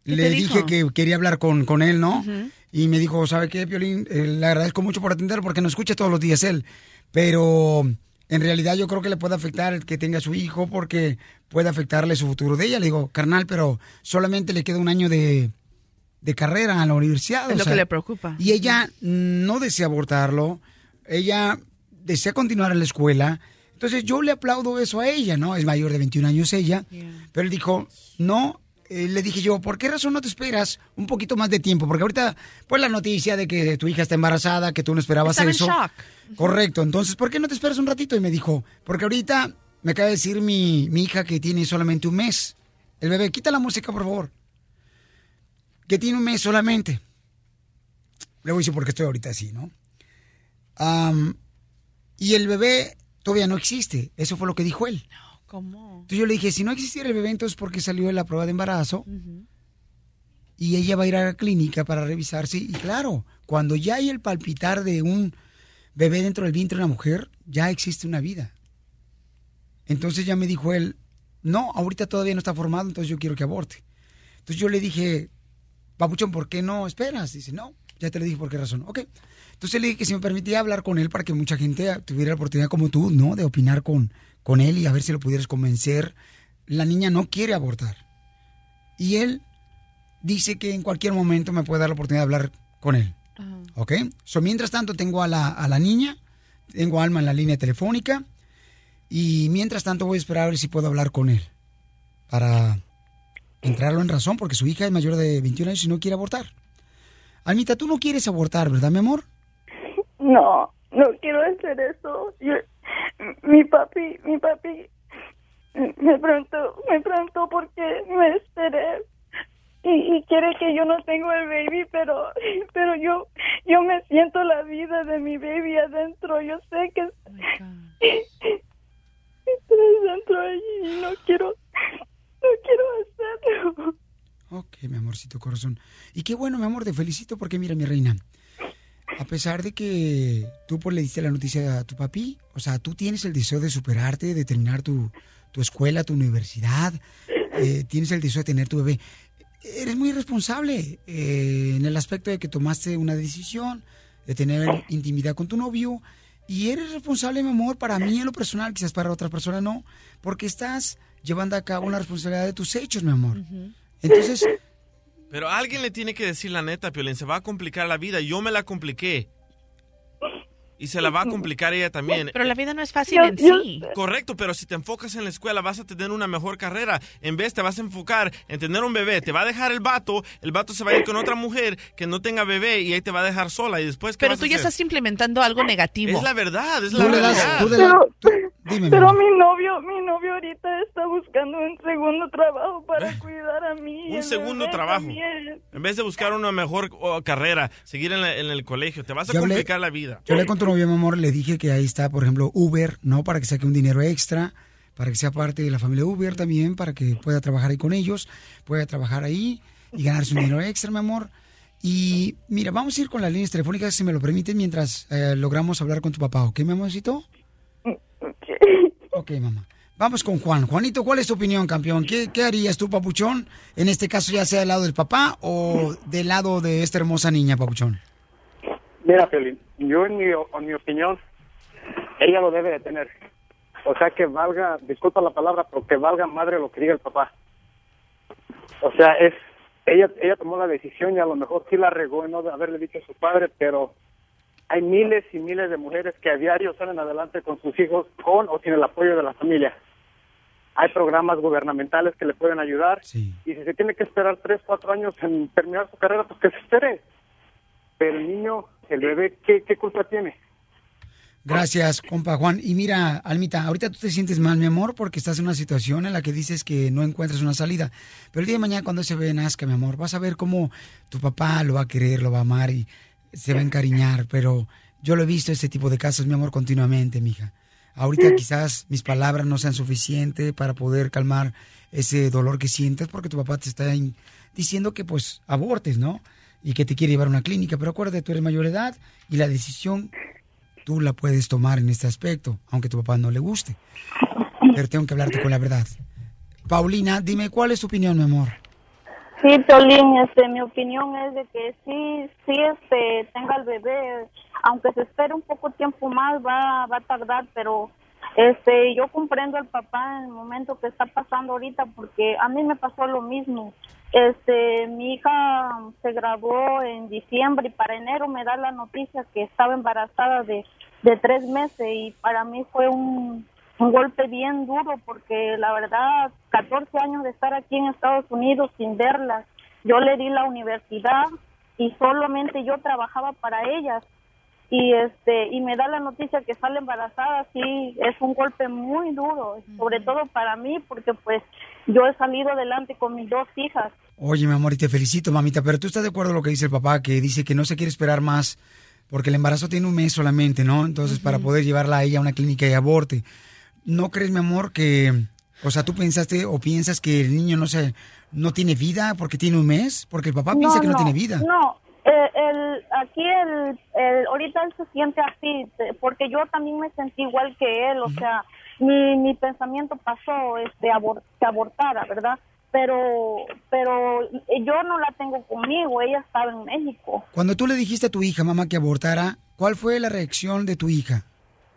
¿Qué le dije que quería hablar con, con él, ¿no? Y me dijo, ¿sabe qué, Piolín? Eh, le agradezco mucho por atender porque nos escucha todos los días él. Pero en realidad yo creo que le puede afectar el que tenga su hijo porque puede afectarle su futuro de ella. Le digo, carnal, pero solamente le queda un año de, de carrera a la universidad. Es o lo sea, que le preocupa. Y ella no desea abortarlo. Ella desea continuar en la escuela. Entonces yo le aplaudo eso a ella, ¿no? Es mayor de 21 años ella. Pero él dijo, no. Eh, le dije yo, ¿por qué razón no te esperas un poquito más de tiempo? Porque ahorita, pues la noticia de que tu hija está embarazada, que tú no esperabas Estaba en eso. shock. Correcto. Entonces, ¿por qué no te esperas un ratito? Y me dijo, porque ahorita me acaba de decir mi, mi hija que tiene solamente un mes. El bebé, quita la música, por favor. Que tiene un mes solamente. Le voy a decir por qué estoy ahorita así, ¿no? Am, y el bebé todavía no existe. Eso fue lo que dijo él. ¿Cómo? Entonces yo le dije, si no existiera el bebé, entonces ¿por qué salió de la prueba de embarazo? y ella va a ir a la clínica para revisarse y claro, cuando ya hay el palpitar de un bebé dentro del vientre de una mujer, ya existe una vida. Entonces ya me dijo él, no, ahorita todavía no está formado, entonces yo quiero que aborte. Entonces yo le dije, Papuchón, ¿por qué no esperas? Dice, no, ya te le dije por qué razón. Ok. Entonces le dije que si me permitía hablar con él para que mucha gente tuviera la oportunidad como tú, ¿no? De opinar con, con él y a ver si lo pudieras convencer. La niña no quiere abortar. Y él dice que en cualquier momento me puede dar la oportunidad de hablar con él. ¿Ok? So, mientras tanto tengo a la, a la niña, tengo a Alma en la línea telefónica y mientras tanto voy a esperar a ver si puedo hablar con él para entrarlo en razón porque su hija es mayor de 21 años y no quiere abortar. Almita, tú no quieres abortar, ¿verdad, mi amor? No, no quiero hacer eso. Yo, mi papi, mi papi me preguntó, me preguntó por qué me esperé y, quiere que yo no tengo el baby, pero pero yo yo me siento la vida de mi baby adentro. Yo sé que está dentro allí y no quiero no quiero hacerlo. Ok, mi amorcito corazón. Y qué bueno, mi amor, te felicito porque mira, mi reina, a pesar de que tú pues, le diste la noticia a tu papi, o sea, tú tienes el deseo de superarte, de terminar tu, tu escuela, tu universidad, eh, tienes el deseo de tener tu bebé. Eres muy responsable eh, en el aspecto de que tomaste una decisión, de tener intimidad con tu novio, y eres responsable, mi amor, para mí en lo personal, quizás para otra persona no, porque estás llevando a cabo una responsabilidad de tus hechos, mi amor. Entonces, Pero alguien le tiene que decir la neta, Piolín, se va a complicar la vida. Yo me la compliqué. Y se la va a complicar ella también. Pero la vida no es fácil en sí. Correcto, pero si te enfocas en la escuela vas a tener una mejor carrera. En vez te vas a enfocar en tener un bebé. Te va a dejar el vato, el vato se va a ir con otra mujer que no tenga bebé y ahí te va a dejar sola. Y después, ¿qué Pero vas tú a ya hacer? estás implementando algo negativo. Es la verdad, es la tú de la- Dime, Pero mi novio, mi novio ahorita está buscando un segundo trabajo para cuidar a mí. Un segundo trabajo. también. En vez de buscar una mejor oh, carrera, seguir en, la- en el colegio, te vas a Yo hablé- complicar la vida. Yo le con tu novio, mi amor, le dije que ahí está, por ejemplo, Uber, ¿no? Para que saque un dinero extra, para que sea parte de la familia Uber también, para que pueda trabajar ahí con ellos, pueda trabajar ahí y ganarse un dinero extra, mi amor. Y mira, vamos a ir con las líneas telefónicas, si me lo permiten, mientras eh, logramos hablar con tu papá, ¿ok, mi amorcito? Ok, mamá. Vamos con Juan. Juanito, ¿cuál es tu opinión, campeón? ¿Qué, harías tú, papuchón? En este caso, ya sea del lado del papá o del lado de esta hermosa niña, papuchón. Mira, Pelín, yo en mi, en mi opinión, ella lo debe de tener. O sea, que valga, disculpa la palabra, pero que valga madre lo que diga el papá. O sea, es ella ella tomó la decisión y a lo mejor sí la regó en no haberle dicho a su padre, pero hay miles y miles de mujeres que a diario salen adelante con sus hijos con o sin el apoyo de la familia. Hay programas gubernamentales que le pueden ayudar y si se tiene que esperar tres, cuatro años en terminar su carrera, pues que se espere. Pero el niño, el bebé, ¿qué, qué culpa tiene? Gracias, compa Juan. Y mira, Almita, ahorita tú te sientes mal, mi amor, porque estás en una situación en la que dices que no encuentras una salida. Pero el día de mañana, cuando ese bebé nazca, mi amor, vas a ver cómo tu papá lo va a querer, lo va a amar y se va a encariñar. Pero yo lo he visto este tipo de casos, mi amor, continuamente, mija. Ahorita quizás mis palabras no sean suficientes para poder calmar ese dolor que sientes porque tu papá te está diciendo que pues abortes, ¿no? Y que te quiere llevar a una clínica. Pero acuérdate, tú eres mayor de edad y la decisión tú la puedes tomar en este aspecto, aunque tu papá no le guste. Pero tengo que hablarte con la verdad. Paulina, dime, ¿cuál es tu opinión, mi amor? Sí, Piolín, este, mi opinión es de que sí, sí, este, tenga el bebé, aunque se espere un poco tiempo más, va, va a tardar, pero, este, yo comprendo al papá en el momento que está pasando ahorita, porque a mí me pasó lo mismo. Este, mi hija se graduó en diciembre y para enero me da la noticia que estaba embarazada de, de tres meses y para mí fue un, un golpe bien duro porque la verdad 14 años de estar aquí en Estados Unidos sin verlas yo le di la universidad y solamente yo trabajaba para ellas y este y me da la noticia que sale embarazada sí es un golpe muy duro sobre todo para mí porque pues yo he salido adelante con mis dos hijas Oye, mi amor, y te felicito, mamita, pero tú estás de acuerdo con lo que dice el papá, que dice que no se quiere esperar más, porque el embarazo tiene un mes solamente, ¿no? Entonces, para poder llevarla a ella a una clínica y aborte. ¿No crees, mi amor, que O sea, ¿tú pensaste o piensas que el niño no se, no tiene vida porque tiene un mes? Porque el papá piensa que no, tiene vida. No, eh, el, aquí el, el, ahorita él se siente así, porque yo también me sentí igual que él, o sea, mi, mi pensamiento pasó este abor- que abortara, ¿verdad? Pero, pero yo no la tengo conmigo, ella estaba en México. Cuando tú le dijiste a tu hija, mamá, que abortara, ¿cuál fue la reacción de tu hija?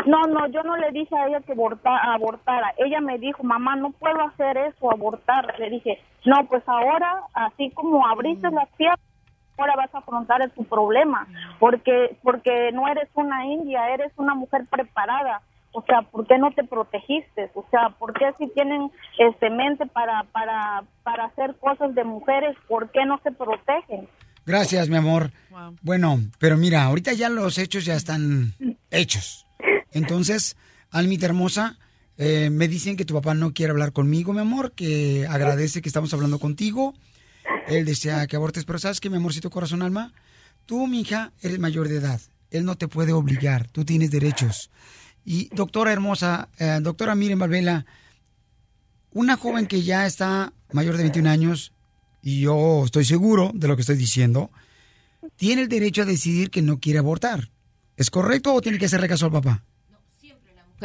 No, no, yo no le dije a ella que aborta- abortara. Ella me dijo, mamá, no puedo hacer eso, abortar. Le dije, no, pues ahora, así como abriste las piernas, ahora vas a afrontar tu problema, porque porque no eres una india, eres una mujer preparada. O sea, ¿por qué no te protegiste? O sea, ¿por qué si tienen este mente para para para hacer cosas de mujeres, por qué no se protegen? Gracias, mi amor. Bueno, pero mira, ahorita ya los hechos ya están hechos. Entonces, Almita hermosa, eh, me dicen que tu papá no quiere hablar conmigo, mi amor, que agradece que estamos hablando contigo. Él desea que abortes, pero ¿sabes qué, mi amorcito corazón alma? Tú, mi hija, eres mayor de edad. Él no te puede obligar. Tú tienes derechos. Y doctora hermosa, eh, doctora Miren Valvela, una joven que ya está mayor de 21 años, y yo estoy seguro de lo que estoy diciendo, tiene el derecho a decidir que no quiere abortar. ¿Es correcto o tiene que hacerle caso al papá?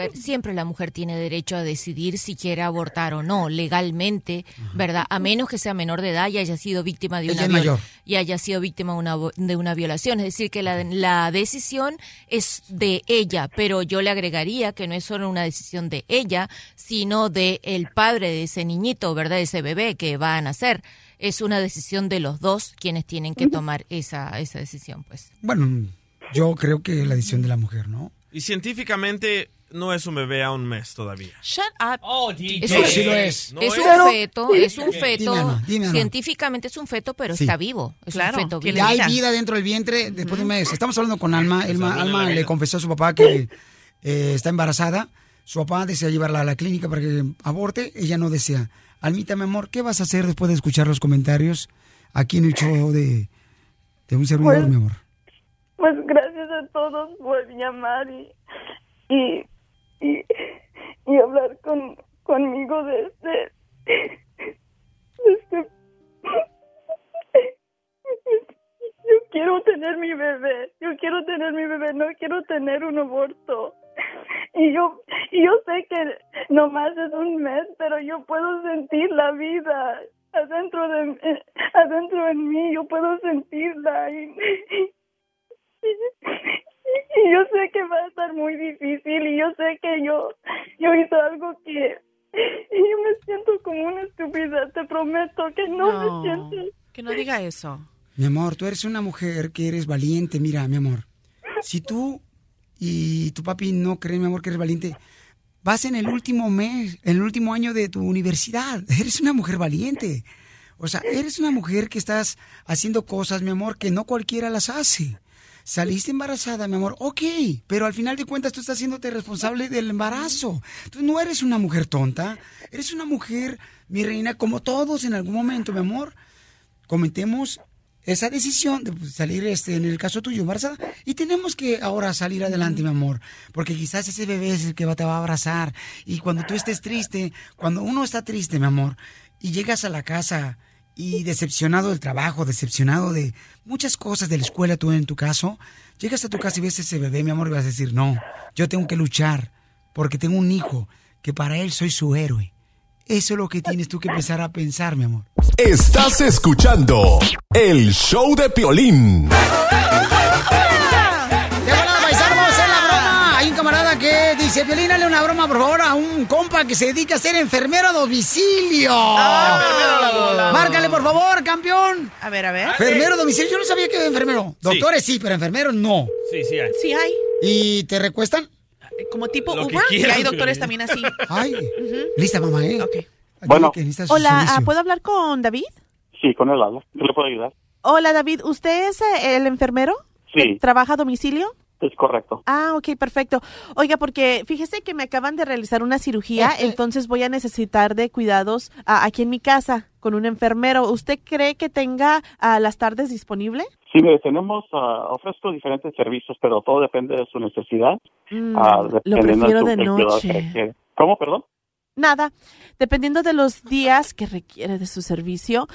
Mujer- siempre la mujer tiene derecho a decidir si quiere abortar o no, legalmente, ¿verdad? A menos que sea menor de edad y haya sido víctima de una es viol- mayor. y haya sido víctima de una, vo- de una violación. Es decir, que la, la decisión es de ella, pero yo le agregaría que no es solo una decisión de ella, sino de el padre de ese niñito, ¿verdad? De ese bebé que va a nacer. Es una decisión de los dos quienes tienen que tomar esa, esa decisión, pues. Bueno, yo creo que la decisión de la mujer, ¿no? Y científicamente no es un bebé a un mes todavía. Shut up. Oh, Es, No, un, sí lo es. No es es. un feto, es un Dime, feto. Dime. Científicamente es un feto, pero Sí. está vivo. Es Claro, un feto tiene vivo. Ya hay vida dentro del vientre después de un mes. Estamos hablando con Alma. Alma, Alma le confesó a su papá que eh, está embarazada. Su papá desea llevarla a la clínica para que aborte. Ella no desea. Almita, mi amor, ¿qué vas a hacer después de escuchar los comentarios aquí en el show de, de un servidor, Pues- mi amor? Pues gracias a todos por llamar y y, y, y hablar con conmigo de este de este yo quiero tener mi bebé yo quiero tener mi bebé no quiero tener un aborto. Y yo y yo sé que nomás es un mes pero yo puedo sentir la vida adentro de adentro de mí yo puedo sentirla y, y yo sé que va a estar muy difícil y yo sé que yo yo hice algo que y yo me siento como una estúpida te prometo que no, No. me siento Que no diga eso. Mi amor, tú eres una mujer que eres valiente. Mira, mi amor, si tú y tu papi no creen, mi amor, que eres valiente, vas en el último mes, en el último año de tu universidad. Eres una mujer valiente. O sea, eres una mujer que estás haciendo cosas, mi amor, que no cualquiera las hace. Saliste embarazada, mi amor, ok, pero al final de cuentas tú estás haciéndote responsable del embarazo. Tú no eres una mujer tonta, eres una mujer, mi reina, como todos en algún momento, mi amor, cometemos esa decisión de pues, salir, este, en el caso tuyo, embarazada, y tenemos que ahora salir adelante, mi amor, porque quizás ese bebé es el que te va a abrazar, y cuando tú estés triste, cuando uno está triste, mi amor, y llegas a la casa y decepcionado del trabajo, decepcionado de muchas cosas de la escuela, tú en tu caso, llegas a tu casa y ves ese bebé, mi amor, y vas a decir, no, yo tengo que luchar, porque tengo un hijo, que para él soy su héroe. Eso es lo que tienes tú que empezar a pensar, mi amor. Estás escuchando el show de Piolín. Dice, Piolín, dale una broma, por favor, a un compa que se dedica a ser enfermero a domicilio. Márcale, por favor, campeón. A ver, a ver. Enfermero a domicilio. Yo no sabía que era enfermero. Doctores sí, pero enfermeros no. Sí, sí hay. Sí hay. ¿Y te recuestan? Como tipo Lo que Uber, y quieras, hay doctores también así. Ay, lista, mamá, ¿eh? Ok. Bueno. Que Hola, servicio. ah, ¿puedo hablar con David? Sí, con él habla. ¿Qué le puedo ayudar? Hola, David. ¿Usted es eh, el enfermero? Sí, ¿Trabaja a domicilio? Es correcto. Ah, ok, perfecto. Oiga, porque fíjese que me acaban de realizar una cirugía, entonces voy a necesitar de cuidados aquí en mi casa con un enfermero. ¿Usted cree que tenga ah, las tardes disponible? Sí, mire, tenemos, ah, ofrezco diferentes servicios, pero todo depende de su necesidad. Mm, ah, lo dependiendo prefiero de noche. ¿Cómo, perdón? nada. Dependiendo de los días que requiere de su servicio,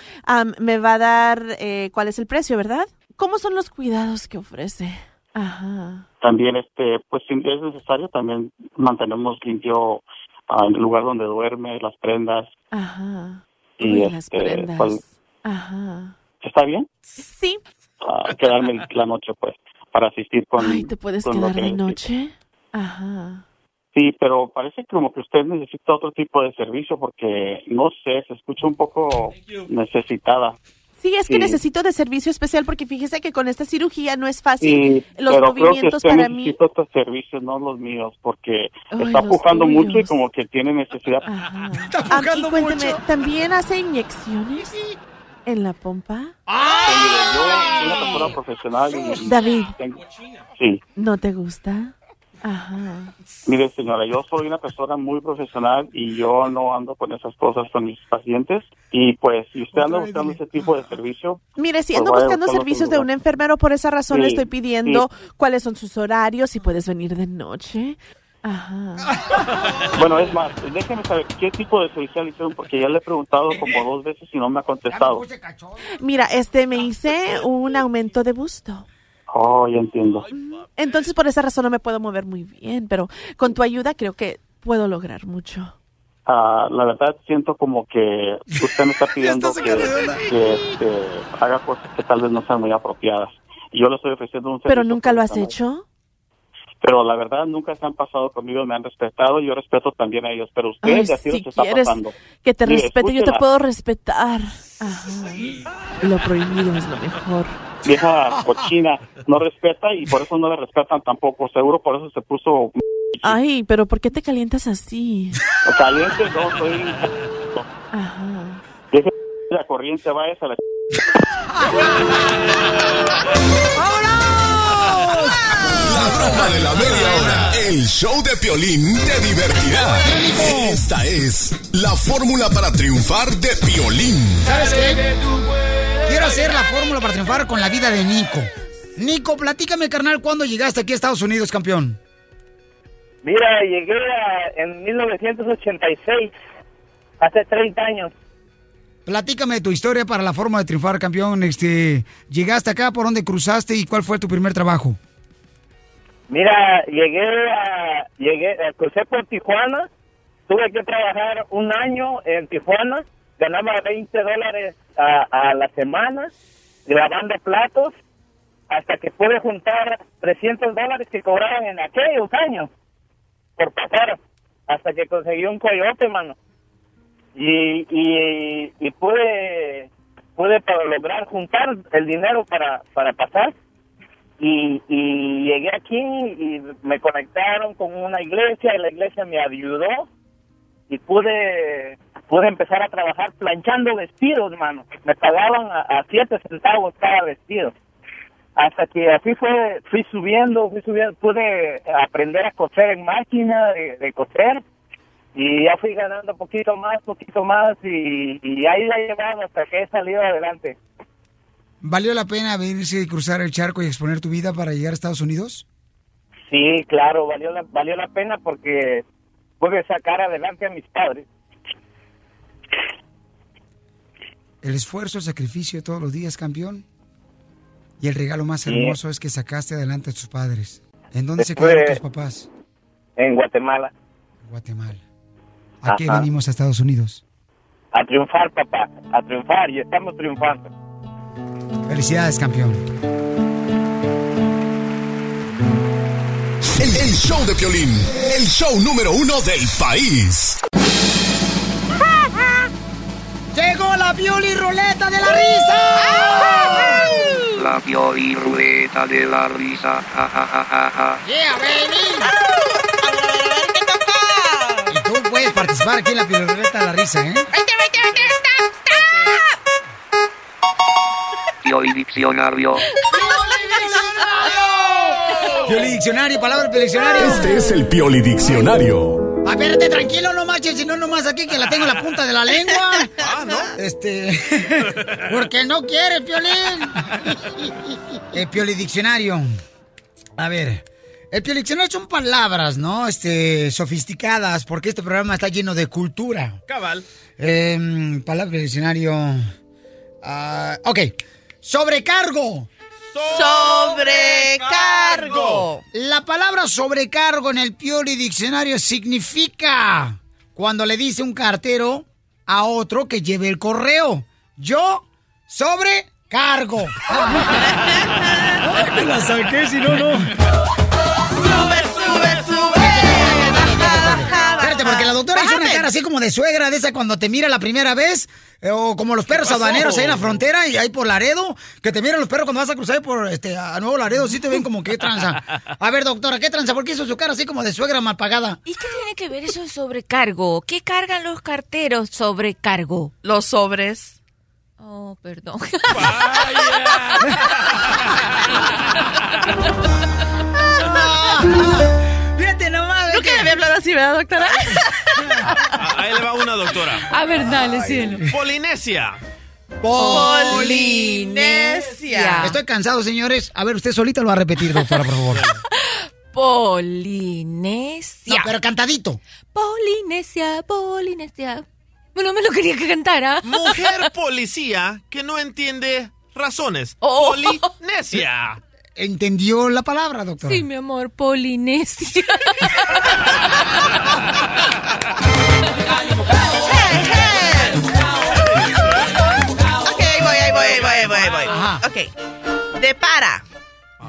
me va a dar eh, cuál es el precio, ¿verdad? ¿Cómo son los cuidados que ofrece? Ajá. También, este, pues si es necesario, también mantenemos limpio ah, el lugar donde duerme, las prendas. Ajá. Y Uy, las este, prendas. pues, Ajá. ¿está bien? Sí. Ah, quedarme la noche, pues, para asistir con. Ay, ¿te puedes quedar que de noche? Ajá. Sí, pero parece como que usted necesita otro tipo de servicio porque, no sé, se escucha un poco necesitada. Sí, es que Sí. necesito de servicio especial porque fíjese que con esta cirugía no es fácil. Sí, los pero creo que movimientos usted para mí. otros servicios, no los míos, porque Ay, está pujando mucho y como que tiene necesidad. Y cuénteme, ¿también hace inyecciones en la pompa? Yo soy una persona profesional y... David. tengo- Sí, ¿No te gusta? Ajá. mire señora, yo soy una persona muy profesional y yo no ando con esas cosas con mis pacientes y pues si usted anda buscando ese tipo de servicio... Mire, si pues ando buscando buscando servicios de un enfermero, por esa razón le estoy pidiendo sí. cuáles son sus horarios, si puedes venir de noche. Ajá. Bueno, es más, déjeme saber qué tipo de servicio le hicieron porque ya le he preguntado como dos veces y no me ha contestado. Mira, este, me hice un aumento de busto. Oh, ya entiendo. Entonces, por esa razón no me puedo mover muy bien, pero con tu ayuda creo que puedo lograr mucho. Ah, la verdad siento como que usted me está pidiendo que, que, este, haga cosas que tal vez no sean muy apropiadas. Y yo le estoy ofreciendo un Pero servicio nunca lo has hecho. Pero la verdad nunca se han pasado conmigo, me han respetado y yo respeto también a ellos. Pero usted Ay, de así si se está pasando. que te Mire, respete, yo te puedo respetar. Ajá. Lo prohibido es lo mejor. Vieja cochina, no respeta y por eso no le respetan tampoco. Seguro por eso se puso Ay, pero ¿por qué te calientas así? caliente. No, soy... Ajá. Deje la corriente, vaya a la... La broma de la media hora. El show de Piolín te divertirá. Esta es la fórmula para triunfar de Piolín. ¿Sabes qué? Quiero hacer la fórmula para triunfar con la vida de Nico. Nico, platícame, carnal, ¿cuándo llegaste aquí a Estados Unidos, campeón? Mira, llegué a- en 1986, hace 30 años. Platícame tu historia para la forma de triunfar, campeón. Este, llegaste acá, ¿por dónde cruzaste y cuál fue tu primer trabajo? Mira, llegué a, llegué, eh, crucé por Tijuana, tuve que trabajar un año en Tijuana, ganaba 20 dólares a, a la semana, grabando platos, hasta que pude juntar 300 dólares que cobraban en aquellos años por pasar, hasta que conseguí un coyote, mano. Y, y, pude, pude lograr juntar el dinero para, para pasar y, y llegué aquí y me conectaron con una iglesia y la iglesia me ayudó y pude pude empezar a trabajar planchando vestidos, hermano. Me pagaban a, a siete centavos cada vestido. Hasta que así fue, fui subiendo, fui subiendo, pude aprender a coser en máquina de, de coser y ya fui ganando poquito más, poquito más y, y ahí la he llevado hasta que he salido adelante. ¿Valió la pena venirse y cruzar el charco y exponer tu vida para llegar a Estados Unidos? Sí, claro, valió la, valió la pena porque pude sacar adelante a mis padres. El esfuerzo, el sacrificio de todos los días, campeón. Y el regalo más Sí. hermoso es que sacaste adelante a tus padres. ¿En dónde se quedaron tus papás? En Guatemala. Guatemala. ¿A qué venimos a Estados Unidos? A triunfar, papá, a triunfar y estamos triunfando. Felicidades, campeón. El, el show de Piolín, el show número uno del país. ¡Llegó la Pioli Ruleta de la Risa! La Pioli Ruleta de la Risa. Ja, ja, ja, ja, ja. ¡Yeah, baby! Y tú puedes participar aquí en la Pioli Ruleta de la Risa, ¿eh? Pioli Diccionario. Pioli Diccionario, palabra Pioli Diccionario. Este es el Pioli Diccionario. A ver, tranquilo, no manches, si no nomás aquí que la tengo en la punta de la lengua. Ah, ¿no? Este. Porque no quiere, Piolín. El Pioli Diccionario. A ver. El Piolixionario son palabras, ¿no? Este, sofisticadas, porque este programa está lleno de cultura. Cabal. Eh, palabra del diccionario. Ah, ok. Sobrecargo. Sobrecargo. La palabra sobrecargo en el Pioli Diccionario significa cuando le dice un cartero a otro que lleve el correo. Yo sobrecargo. Ay, me la saqué, si no, no. Espérate, porque la doctora hizo una cara así como de suegra, de esa cuando te mira la primera vez, eh, o como los perros aduaneros ahí en la frontera y ahí por Laredo, que te miran los perros cuando vas a cruzar por este a Nuevo Laredo, sí te ven como que tranza. A ver, doctora, ¿qué tranza? ¿Por qué hizo su cara así como de suegra mal pagada? ¿Y qué tiene que ver eso de sobrecargo? ¿Qué cargan los carteros sobrecargo? Los sobres. Oh, perdón. Fíjate nomás. Hablado así, ¿verdad, doctora? Ah, Ahí le va una doctora. A ver, dale, cielo. Polinesia. Polinesia. Estoy cansado, señores. A ver, usted solita lo va a repetir, doctora, por favor. Polinesia. No, pero cantadito. Polinesia, Polinesia. Bueno, me lo quería que cantara. Mujer policía que no entiende razones. Oh. Polinesia. ¿Entendió la palabra, doctora? Sí, mi amor, Polinesia. Ok, ahí voy, ahí voy, ahí voy, ahí voy, ahí voy. Ok. De para.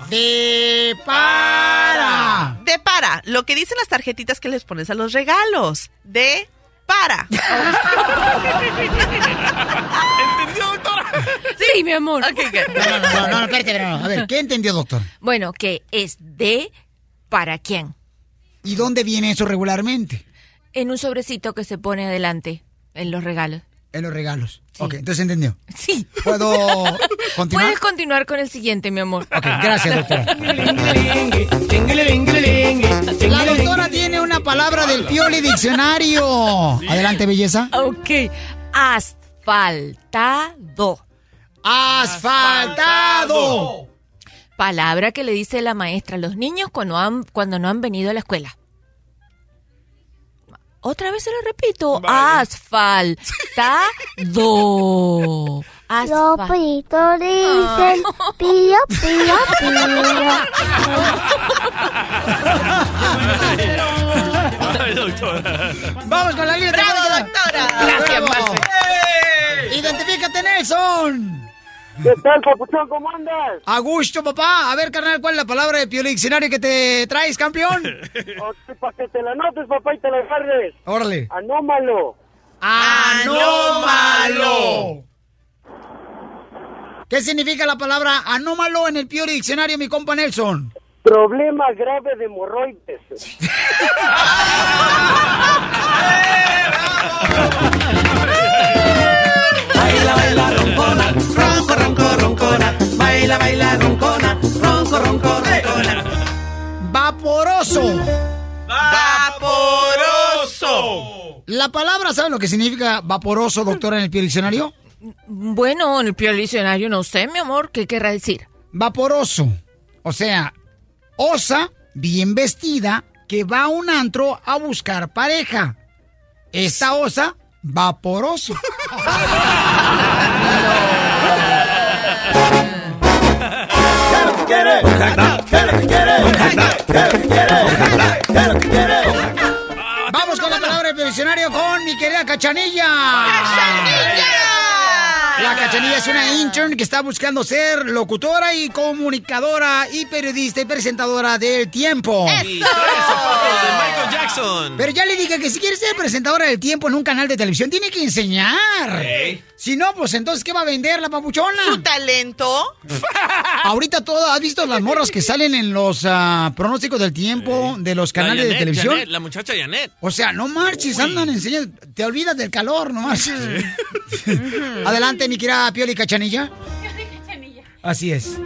De para. De para. Lo que dicen las tarjetitas que les pones a los regalos. De para. ¿Entendió, doctora? Sí, mi amor. No, no, no, no, espérate, pero no. A ver, ¿qué entendió, doctor? Bueno, que es de para quién. ¿Y dónde viene eso regularmente? En un sobrecito que se pone adelante en los regalos. En los regalos. Ok, entonces entendió. Sí. ¿Puedo continuar? Puedes continuar con el siguiente, mi amor. Ok, gracias, doctora. La doctora tiene una palabra del Pioli Diccionario. Adelante, belleza. Ok. Asfaltado. Asfaltado. Palabra que le dice la maestra a los niños cuando, han, cuando no han venido a la escuela. Otra vez se lo repito. Asfaltado. Los Asfal- pitos dicen pío, pío, doctora. Vamos con la línea ¡Bravo, doctora! Gracias. Marce. Identifícate, Nelson. ¿Qué tal, papuchón? ¿Cómo andas? A gusto, papá. A ver, carnal, ¿cuál es la palabra de Pioli Diccionario que te traes, campeón? para que te la notes, papá, y te la agarres. Órale. Anómalo. Anómalo. ¿Qué significa la palabra anómalo en el Pioli Diccionario, mi compa Nelson? Problema grave de hemorroides. Baila, baila, roncona, ronco, ronco, roncona. Baila, baila, roncona, ronco, ronco, roncona. Vaporoso. Vaporoso. La palabra, ¿sabe lo que significa vaporoso, doctora, en el Diccionario? Bueno, en el Diccionario no sé, mi amor, ¿qué querrá decir? Vaporoso. O sea, osa bien vestida que va a un antro a buscar pareja. Esta osa, vaporoso. Vamos con la palabra del diccionario con mi querida Cachanilla. La Cachanilla es una intern que está buscando ser locutora y comunicadora y periodista y presentadora del tiempo. Y zapatos de Michael Jackson. Pero ya le dije que si quiere ser presentadora del tiempo en un canal de televisión, tiene que enseñar. Ey. Si no, pues entonces, ¿qué va a vender la papuchona? Su talento. Ahorita todo, ¿has visto las morras que salen en los ah, pronósticos del tiempo de los canales de televisión? Janet, la muchacha Janet. O sea, no marches, andan enseñando. Te olvidas del calor, no marches. Adelante, mi querida Pioli Cachanilla. Así es.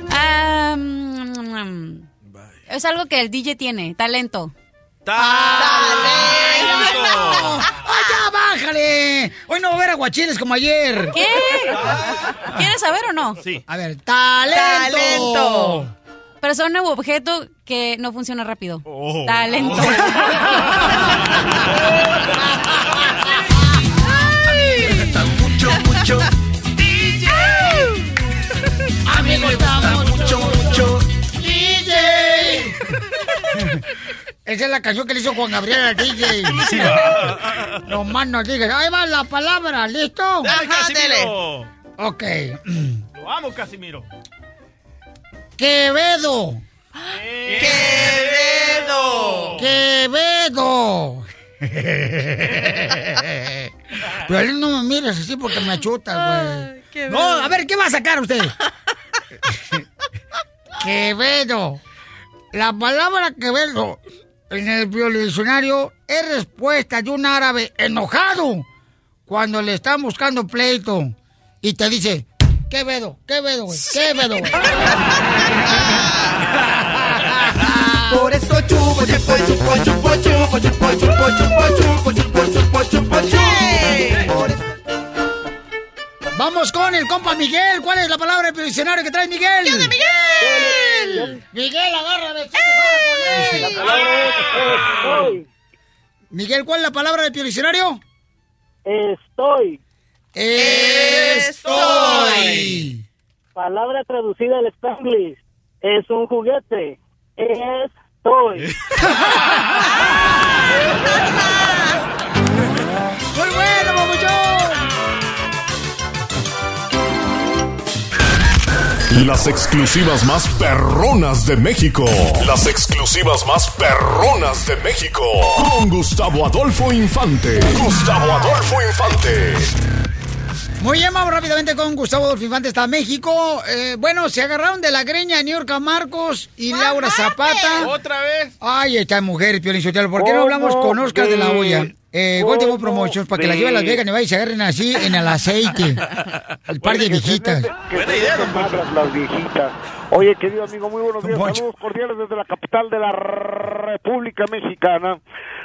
Es algo que el DJ tiene, talento. ¡Ay, ya, bájale! Hoy no va a haber aguachiles como ayer. ¿Qué? ¿Quieres saber o no? Sí. A ver, talento. Talento. Persona u objeto que no funciona rápido. Oh. Talento. Esa es la canción que le hizo Juan Gabriel al DJ. Sí, va. No más no digas. Ahí va la palabra, ¿listo? Dale, Casimiro. Ok. Lo amo, Casimiro. Quevedo. Quevedo. Quevedo. Pero no me mires así porque me achuta, güey. No, a ver, ¿qué va a sacar usted? Quevedo. La palabra Quevedo en el diccionario es respuesta de un árabe enojado cuando le están buscando pleito y te dice, Quevedo, Quevedo, güey, Quevedo. güey". Por eso chupo, chupo, chupo, chupo, chupo, chupo, chupo, chupo, chupo, chupo, chupo, chupo, Vamos con el compa Miguel. ¿Cuál es la palabra del diccionario que trae Miguel? ¿Qué onda, Miguel? Miguel, agárrame. Miguel, ¿cuál es la palabra del diccionario? Estoy. Estoy. Palabra traducida al Spanglish. Es un juguete. Estoy. ¡Muy bueno, papuchón! Las exclusivas más perronas de México. Las exclusivas más perronas de México. Con Gustavo Adolfo Infante. Gustavo Adolfo Infante. Muy bien, vamos rápidamente con Gustavo Adolfo Infante hasta México. Eh, bueno, se agarraron de la greña Niurka Marcos y Laura Zapata. ¿Otra vez? Ay, estas mujeres, Piolín Sotelo. ¿Por qué no ¿Cómo hablamos con Oscar de la Hoya? Eh, ¿Cómo Gold Promotions para que la lleve a Las Vegas, Nevada y se agarren así en el aceite. El par de viejitas. Que se dejen madras las viejitas. Oye, querido amigo, muy buenos días. Saludos cordiales desde la capital de la República Mexicana.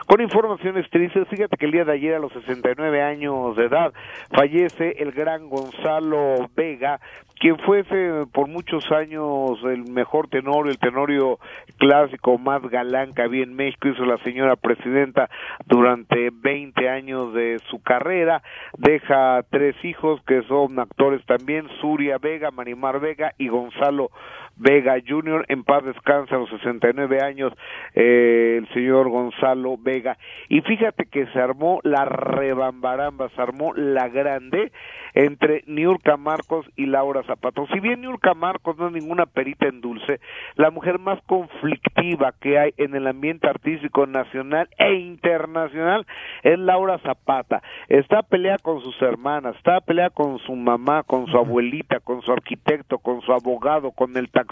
Con informaciones tristes, fíjate que el día de ayer, a los 69 años de edad, fallece el gran Gonzalo Vega, quien fuese por muchos años el mejor tenorio, el tenorio clásico más galán que había en México, hizo la señora presidenta durante 20 años de su carrera, deja tres hijos que son actores también, Suria Vega, Marimar Vega y Gonzalo Vega Jr. En paz descansa a los 69 años eh, el señor Gonzalo Vega. Y fíjate que se armó la rebambaramba, se armó la grande entre Niurka Marcos y Laura Zapato. Si bien Niurka Marcos no es ninguna perita en dulce, la mujer más conflictiva que hay en el ambiente artístico nacional e internacional es Laura Zapata. Está peleada con sus hermanas, está peleada con su mamá, con su abuelita, con su arquitecto, con su abogado, con el taxista,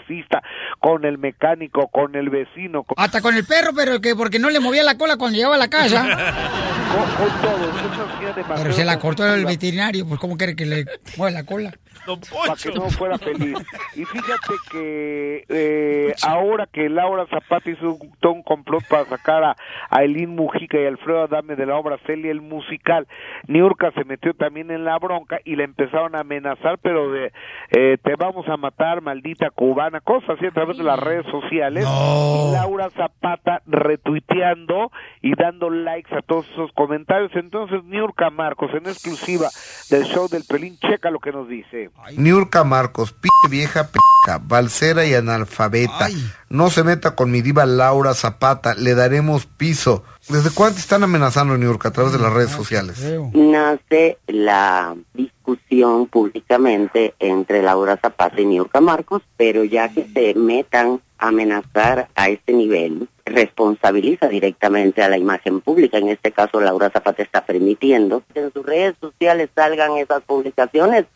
con el mecánico, con el vecino, con, Hasta con el perro, pero que porque no le movía la cola cuando llegaba a la casa. con, con todo. Esa hacía demasiado Pero se la cortó el veterinario, pues ¿cómo quiere que le mueva la cola? Para que no fuera feliz. Y fíjate que eh, ahora que Laura Zapata hizo un, un complot para sacar a, a Elín Mujica y Alfredo Adame de la obra Celia el musical, Niurka se metió también en la bronca y le empezaron a amenazar, pero de eh, te vamos a matar, maldita cubana, cosas así a través de las redes sociales. Y Laura Zapata retuiteando y dando likes a todos esos comentarios. Entonces, Niurka Marcos, en exclusiva del show del Pelín, checa lo que nos dice. Niurka Marcos, p vieja p balsera y analfabeta. No se meta con mi diva Laura Zapata, le daremos piso. ¿Desde cuándo están amenazando, Niurka, a través de las redes sociales? nace la discusión públicamente entre Laura Zapata y Niurka Marcos, pero ya que se metan a amenazar a este nivel, responsabiliza directamente a la imagen pública. En este caso, Laura Zapata está permitiendo que en sus redes sociales salgan esas publicaciones.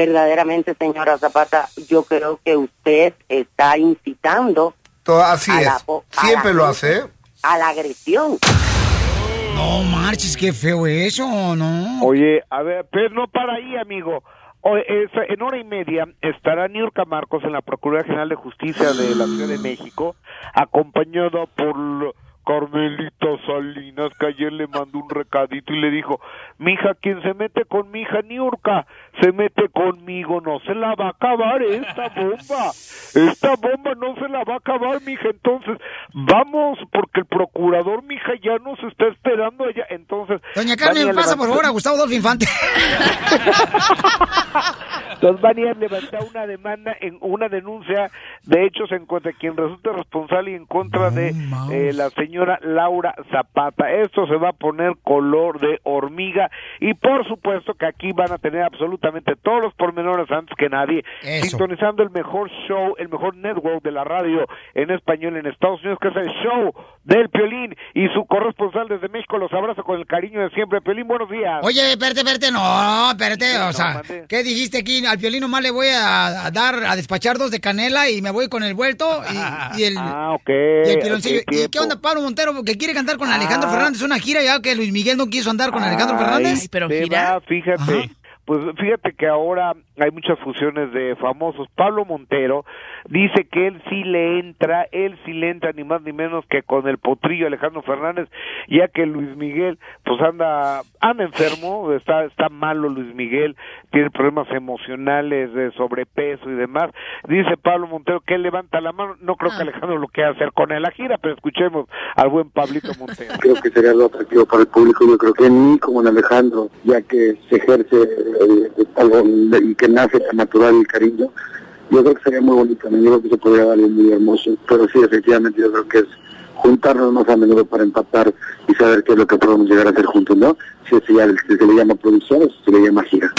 Verdaderamente, señora Zapata, yo creo que usted está incitando Así a es. la a Siempre la lo hace, a la agresión. No marches, qué feo eso, ¿no? Oye, a ver, pero no para ahí, amigo. O- es- en hora y media estará Niurka Marcos en la Procuraduría General de Justicia de la Ciudad de México, acompañada por Carmelita Salinas, que ayer le mandó un recadito y le dijo, mija, quien se mete con mi hija Niurka, se mete conmigo, no se la va a acabar esta bomba. Esta bomba no se la va a acabar, mija. Entonces, vamos, porque el procurador, mija, ya nos está esperando allá. Entonces, Doña Carmen, pasa por favor a Gustavo Adolfo Infante. Entonces van a ir a levantar una demanda, en una denuncia de hechos en contra de quien resulte responsable y en contra de eh, la señora Laura Zapata. Esto se va a poner color de hormiga y por supuesto que aquí van a tener absolutamente todos los pormenores antes que nadie, Eso. sintonizando el mejor show, el mejor network de la radio en español en Estados Unidos, que es el show del Piolín y su corresponsal desde México los abrazo con el cariño de siempre. Piolín, buenos días. Oye, espérate, espérate, no, espérate, o No, sea. ¿qué dijiste aquí? Al violín nomás le voy a, a dar, a despachar dos de canela y me voy con el vuelto y, y el... Ah, ok. Y el piloncillo. ¿Y qué onda Pablo Montero? Que quiere cantar con Alejandro Ah. Fernández una gira ya que Luis Miguel no quiso andar con Alejandro Fernández. Ay, te va, fíjate. Pues fíjate que ahora hay muchas fusiones de famosos. Pablo Montero dice que él sí le entra, él sí le entra ni más ni menos que con el potrillo Alejandro Fernández, ya que Luis Miguel pues anda anda enfermo, está está malo Luis Miguel, tiene problemas emocionales de sobrepeso y demás. Dice Pablo Montero que él levanta la mano, no creo que Alejandro lo quiera hacer con él la gira, pero escuchemos al buen Pablito Montero. creo que sería lo atractivo para el público. Yo creo que en mí, como en Alejandro, ya que se ejerce eh, algo de- y que nace tan natural el cariño, yo creo que sería muy bonito. Yo creo que se podría dar algo muy hermoso. Pero sí, efectivamente, yo creo que es juntarnos más a menudo para empatar y saber qué es lo que podemos llegar a hacer juntos, ¿no? Si eso ya si se le llama producción o si se le llama gira.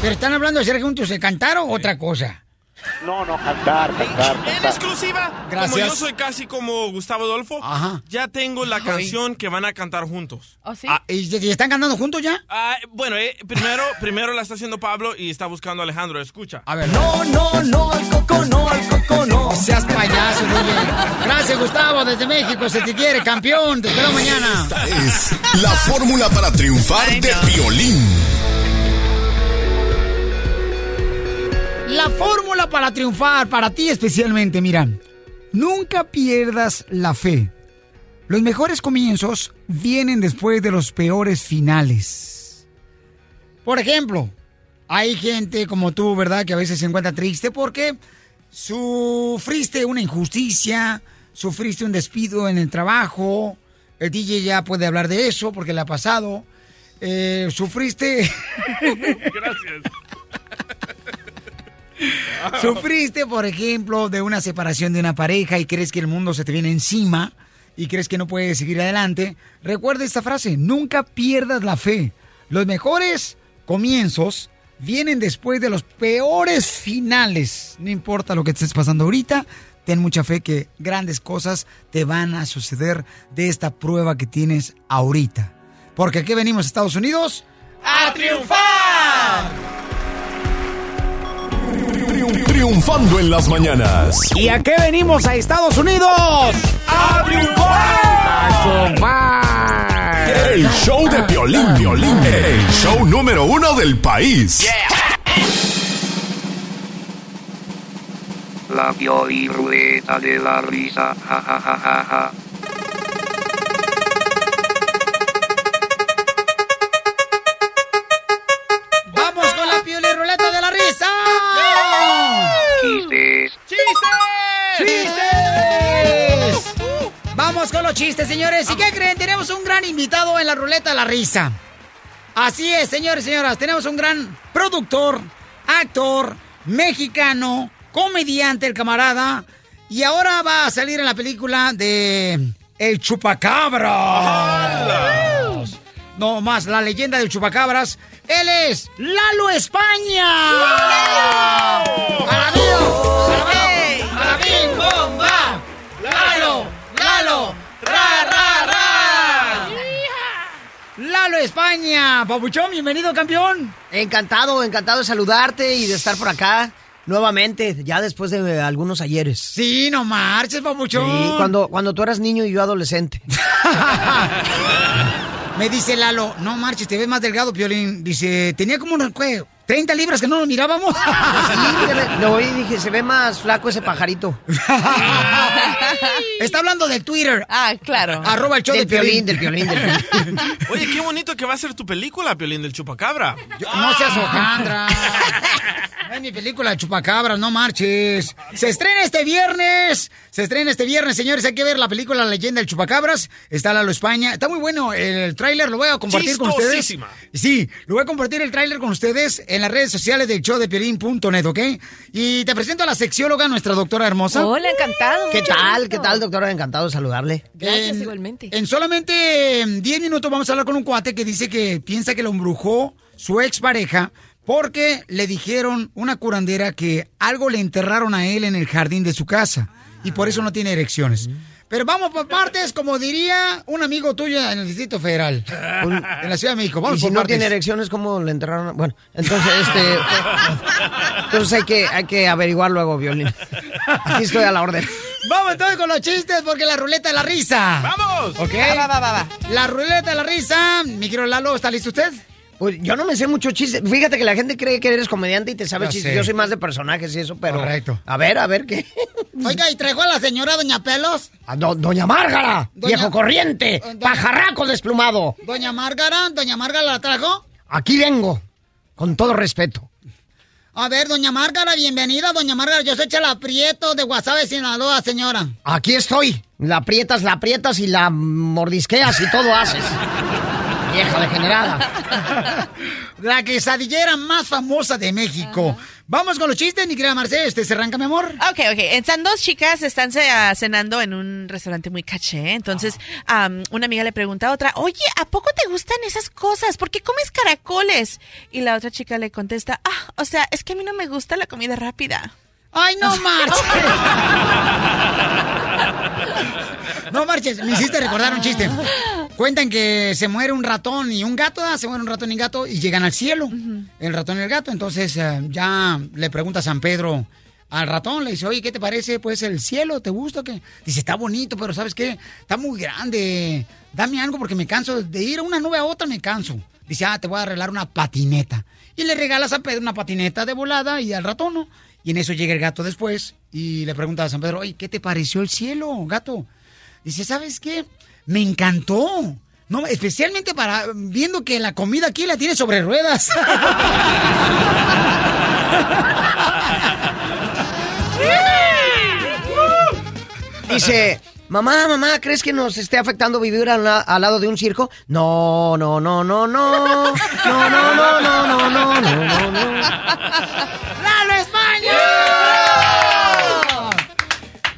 Pero están hablando de ser juntos, ¿se cantaron o otra cosa? No, no, cantar, cantar, En exclusiva, Gracias. como yo soy casi como Gustavo Adolfo, ya tengo la canción que van a cantar juntos. Ah, ¿y, y están cantando juntos ya? Ah, bueno, eh, primero, primero la está haciendo Pablo y está buscando a Alejandro. Escucha. A ver. No, no, no, al coco no, al coco no. No seas payaso, DJ. Gracias, Gustavo, desde México. Se te quiere, campeón. Te espero mañana. Esta es la fórmula para triunfar de violín. La fórmula para triunfar, para ti especialmente, mira. Nunca pierdas la fe. Los mejores comienzos vienen después de los peores finales. Por ejemplo, hay gente como tú, ¿verdad? Que a veces se encuentra triste porque sufriste una injusticia, sufriste un despido en el trabajo. El DJ ya puede hablar de eso porque le ha pasado. Eh, sufriste. Gracias. Sufriste, por ejemplo, de una separación de una pareja y crees que el mundo se te viene encima y crees que no puedes seguir adelante. Recuerda esta frase, nunca pierdas la fe. Los mejores comienzos vienen después de los peores finales. No importa lo que estés pasando ahorita, ten mucha fe que grandes cosas te van a suceder de esta prueba que tienes ahorita. Porque aquí venimos a Estados Unidos ¡A triunfar! Triunfando en las mañanas. ¿Y a qué venimos a Estados Unidos? ¡A triunfar! El show de violín, violín. El show número uno del país. La ruleta de la risa. Ja, ja, ja, ja, ja. Chistes, señores. ¿Y qué creen? Tenemos un gran invitado en la ruleta de la risa. Así es, señores y señoras. Tenemos un gran productor, actor, mexicano, comediante, el camarada. Y ahora va a salir en la película de El Chupacabra. No más, la leyenda del Chupacabras. Él es Lalo España. ¡Alabío! España. Papuchón, bienvenido, campeón. Encantado, encantado de saludarte y de estar por acá nuevamente, ya después de algunos ayeres. Sí, no marches, papuchón. Sí, cuando, cuando tú eras niño y yo adolescente. Me dice Lalo, no marches, te ves más delgado, Piolín. Dice, tenía como unos, ¿qué? 30 libras que no nos mirábamos. Sí, lo oí y dije, se ve más flaco ese pajarito. Está hablando del Twitter. Ah, claro. Arroba el show Del de Piolín. Piolín, del Piolín, del Piolín. Oye, qué bonito que va a ser tu película, Piolín, del chupacabra. No seas hojandra. No es mi película Chupacabras, no marches. Se estrena este viernes. Se estrena este viernes, señores. Hay que ver la película La leyenda del Chupacabras. Está Lalo España. Está muy bueno el tráiler. Lo voy a compartir con ustedes. Chistosísima. Sí, lo voy a compartir el tráiler con ustedes en las redes sociales del show de Piolín.net, ¿ok? Y te presento a la sexióloga, nuestra doctora hermosa. Hola, encantado. ¿Qué tal? ¿Qué tal, doctora? Encantado de saludarle. Gracias, En- igualmente. En solamente em, 10 minutos vamos a hablar con un cuate que dice que piensa que lo embrujó su expareja porque le dijeron una curandera que algo le enterraron a él en el jardín de su casa y por eso no tiene erecciones. Pero vamos por partes, como diría un amigo tuyo en el Distrito Federal, en la Ciudad de México. Vamos y si por no partes. tiene erecciones, ¿cómo le enterraron? a- Bueno, entonces, este... entonces hay que, hay que averiguar luego, Violín. Aquí estoy a la orden. Vamos entonces con los chistes porque la ruleta de la risa. ¡Vamos! ¿Ok? Va, va, va, va. La ruleta de la risa. Mi querido Lalo, ¿está listo usted? Pues yo no me sé muchos chistes. Fíjate que la gente cree que eres comediante y te sabes Ya chistes. Yo soy más de personajes y eso, pero... Correcto. A ver, a ver, ¿qué? Oiga, ¿y trajo a la señora Doña Pelos? A do- Doña Márgara, Doña- viejo corriente, Doña- pajarraco desplumado. ¿Doña Márgara? ¿Doña Márgara la trajo? Aquí vengo, con todo respeto. A ver, doña Márgara, bienvenida, doña Márgara. Yo soy Chela Prieto de Guasave, Sinaloa, señora. Aquí estoy. La aprietas, la aprietas y la mordisqueas y todo haces. Vieja degenerada. La quesadillera más famosa de México. Vamos con los chistes, mi querida Marcela. Este se arranca, mi amor. Ok, ok. Están dos chicas, están ah, cenando en un restaurante muy caché. Entonces, una amiga le pregunta a otra, oye, ¿a poco te gustan esas cosas? ¿Por qué comes caracoles? Y la otra chica le contesta, ah, o sea, es que a mí no me gusta la comida rápida. ¡Ay, no marches! No marches, me hiciste recordar un chiste. Cuentan que se muere un ratón y un gato, ¿verdad? se muere un ratón y un gato y llegan al cielo, el ratón y el gato. Entonces eh, ya le pregunta a San Pedro al ratón, le dice, oye, ¿qué te parece pues el cielo? ¿Te gusta o qué? Dice, está bonito, pero ¿sabes qué? Está muy grande. Dame algo porque me canso de ir a una nube a otra, me canso. Dice, ah, te voy a arreglar una patineta. Y le regala a San Pedro una patineta de volada y al ratón, ¿no? Y en eso llega el gato después y le pregunta a San Pedro, oye, ¿qué te pareció el cielo, gato? Dice, ¿sabes qué? me encantó. No, especialmente para viendo que la comida aquí la tiene sobre ruedas. Dice, mamá, mamá, ¿crees que nos esté afectando vivir al, al, lado de un circo? No, no, no, no, no. No, no, no, no, no, no, no, no. ¡Lalo España!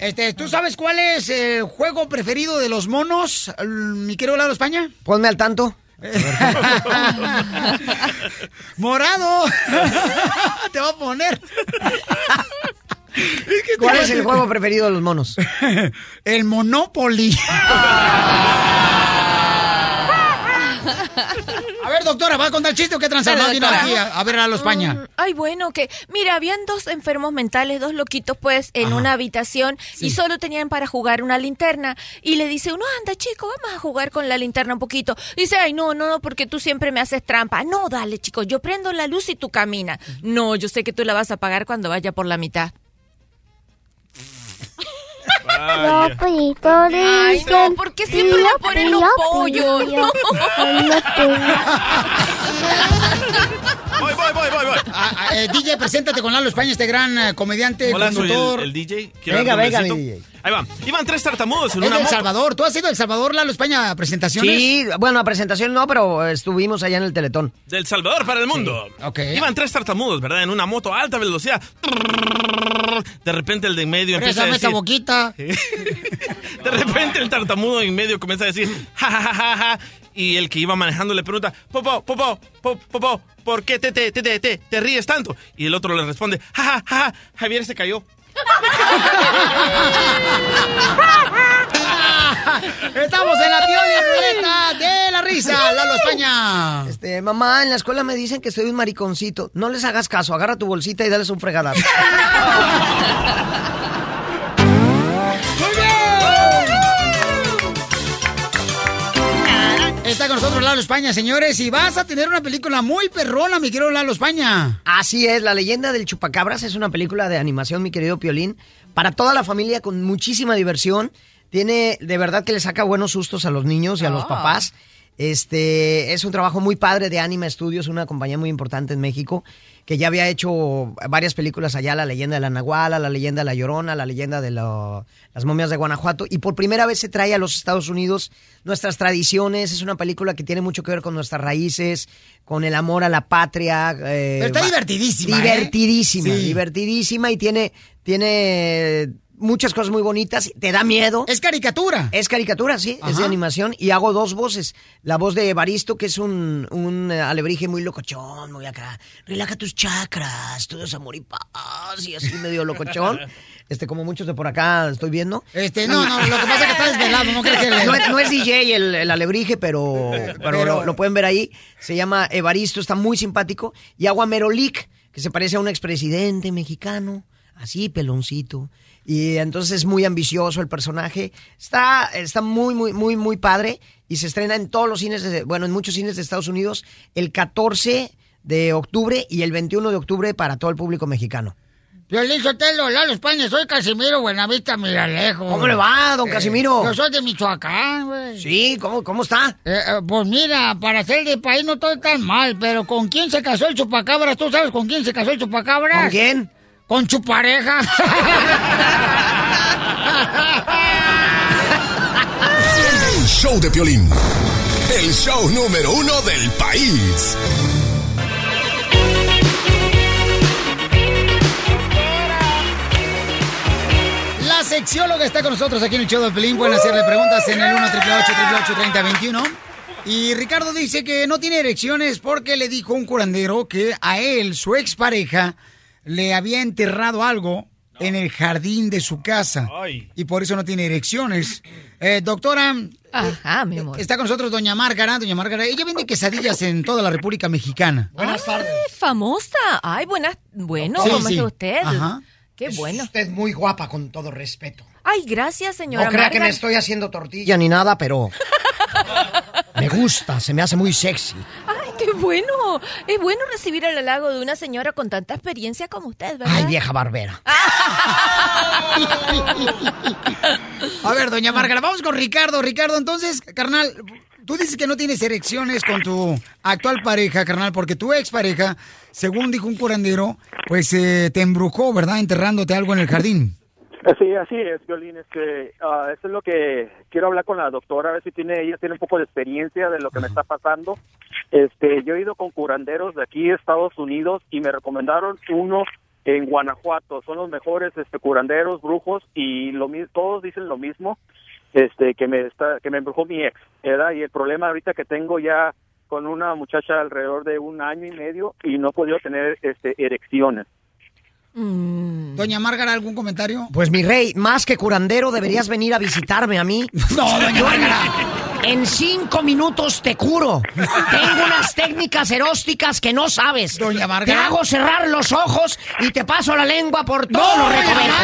Este, ¿tú sabes cuál es el juego preferido de los monos, l- mi querido Lalo España? Ponme al tanto. ¡Morado! Te voy a poner. ¿Cuál es el juego preferido de los monos? El Monopoly. Doctora, ¿va a contar chiste o qué doctora. aquí a, a ver a España? Mm, Ay, bueno, que mira, habían dos enfermos mentales, dos loquitos, pues, en una habitación y solo tenían para jugar una linterna. Y le dice uno, anda, chico, vamos a jugar con la linterna un poquito. Dice, ay, no, no, no, porque tú siempre me haces trampa. No, dale, chico, yo prendo la luz y tú caminas. No, yo sé que tú la vas a apagar cuando vaya por la mitad. Los pollitos Ay, no, ¿por qué siempre le ponen los pollos? No. Voy, voy, voy, voy, voy. Ah, ah, eh, DJ, preséntate con Lalo España, este gran eh, comediante, Hola, soy conductor. el, el DJ. ¿Quiero Venga, venga, mi Ahí va. Iban tres tartamudos en Es una de El. Salvador. ¿Tú has ido a El Salvador, Lalo España, a presentaciones? Sí, bueno, a presentación no, pero estuvimos allá en el Teletón. Del Salvador para el mundo. Ok. Iban tres tartamudos, ¿verdad? En una moto a alta velocidad. De repente el de en medio empieza a esa decir... boquita. De repente el tartamudo en medio comienza a decir... Ja, ja, ja, ja. Y el que iba manejando le pregunta... Popo, popo, popo, popo, ¿por qué te, te, te, te, te, te ríes tanto? Y el otro le responde... Ja, ja, ja, ja, Javier se cayó. Estamos en la piola de la risa, Lalo España. Este, mamá, en la escuela me dicen que soy un mariconcito. No les hagas caso, agarra tu bolsita y dales un fregadazo. Está con nosotros Lalo España, señores, y vas a tener una película muy perrona, mi querido Lalo España. Así es, La leyenda del chupacabras es una película de animación, mi querido Piolín, para toda la familia con muchísima diversión. Tiene, de verdad que le saca buenos sustos a los niños y a los papás. Este, es un trabajo muy padre de Anima Studios, una compañía muy importante en México, que ya había hecho varias películas allá, La leyenda de la Nahuala, La leyenda de la Llorona, La leyenda de lo- las momias de Guanajuato, y por primera vez se trae a los Estados Unidos nuestras tradiciones, es una película que tiene mucho que ver con nuestras raíces, con el amor a la patria. eh, Pero está divertidísima, ¿eh? Divertidísima, Sí. divertidísima y tiene, tiene muchas cosas muy bonitas. Te da miedo. Es caricatura. Es caricatura, sí, es de animación. Y hago dos voces. La voz de Evaristo, que es un, un eh, alebrije muy locochón, muy acá. Relaja tus chakras, todo es amor y paz. Y así medio locochón. Este, como muchos de por acá estoy viendo. Este, no, no, lo que pasa es que está desvelado, no creo que le- No, es- no es DJ el, el alebrije, pero, pero, Pero- Lo, lo pueden ver ahí. Se llama Evaristo, está muy simpático. Y hago a Merolik, que se parece a un expresidente mexicano, así peloncito. Y entonces es muy ambicioso el personaje. Está, está muy, muy, muy, muy padre. Y se estrena en todos los cines, de- bueno, en muchos cines de Estados Unidos, el 14 de octubre y el 21 de octubre para todo el público mexicano. Violín Sotelo, Lalo España, soy Casimiro Buenavista Miralejo. ¿Cómo le va, don Casimiro? Yo soy de Michoacán, güey. Sí, ¿cómo, cómo está? Eh, eh, pues mira, para ser de país no estoy tan mal, pero ¿con quién se casó el chupacabras? ¿Tú sabes con quién se casó el chupacabras? ¿Con quién? Con su pareja. El show de Piolín. El show número uno del país. La sexióloga está con nosotros aquí en el show de Pelín. Pueden hacerle preguntas en el 1 888 3021 Y Ricardo dice que no tiene erecciones porque le dijo un curandero que a él, su expareja, le había enterrado algo en el jardín de su casa. Y por eso no tiene erecciones. Eh, doctora. Ajá, mi amor. Está con nosotros doña Márgara. Doña Márgara, ella vende quesadillas en toda la República Mexicana. Buenas tardes. famosa. Ay, buenas. Bueno, Sí, ¿cómo sí. está usted? Ajá. Qué bueno. Usted muy guapa, con todo respeto. Ay, gracias, señora No crea que me estoy haciendo tortilla ni nada, pero me gusta, se me hace muy sexy. Ay, qué bueno. Es bueno recibir el halago de una señora con tanta experiencia como usted, ¿verdad? Ay, vieja barbera. A ver, doña Márgara, vamos con Ricardo. Ricardo, entonces, carnal, tú dices que no tienes erecciones con tu actual pareja, carnal, porque tu expareja, según dijo un curandero, pues eh, te embrujó, ¿verdad? Enterrándote algo en el jardín. Sí, así es, Violín. Este, ah, eso es lo que quiero hablar con la doctora, a ver si tiene ella tiene un poco de experiencia de lo que me está pasando. Este, yo he ido con curanderos de aquí, Estados Unidos, y me recomendaron uno en Guanajuato. Son los mejores este, curanderos, brujos, y lo mi- todos dicen lo mismo, este, que me está, que me embrujó mi ex, ¿verdad? Y el problema ahorita que tengo ya con una muchacha alrededor de un año y medio y no he podido tener este, erecciones. Doña Márgara, ¿algún comentario? Pues mi rey, más que curandero, deberías venir a visitarme a mí. No, doña Márgara. En cinco minutos te curo. Tengo unas técnicas erósticas que no sabes. Doña Te hago cerrar los ojos y te paso la lengua por todos No, los recovecos.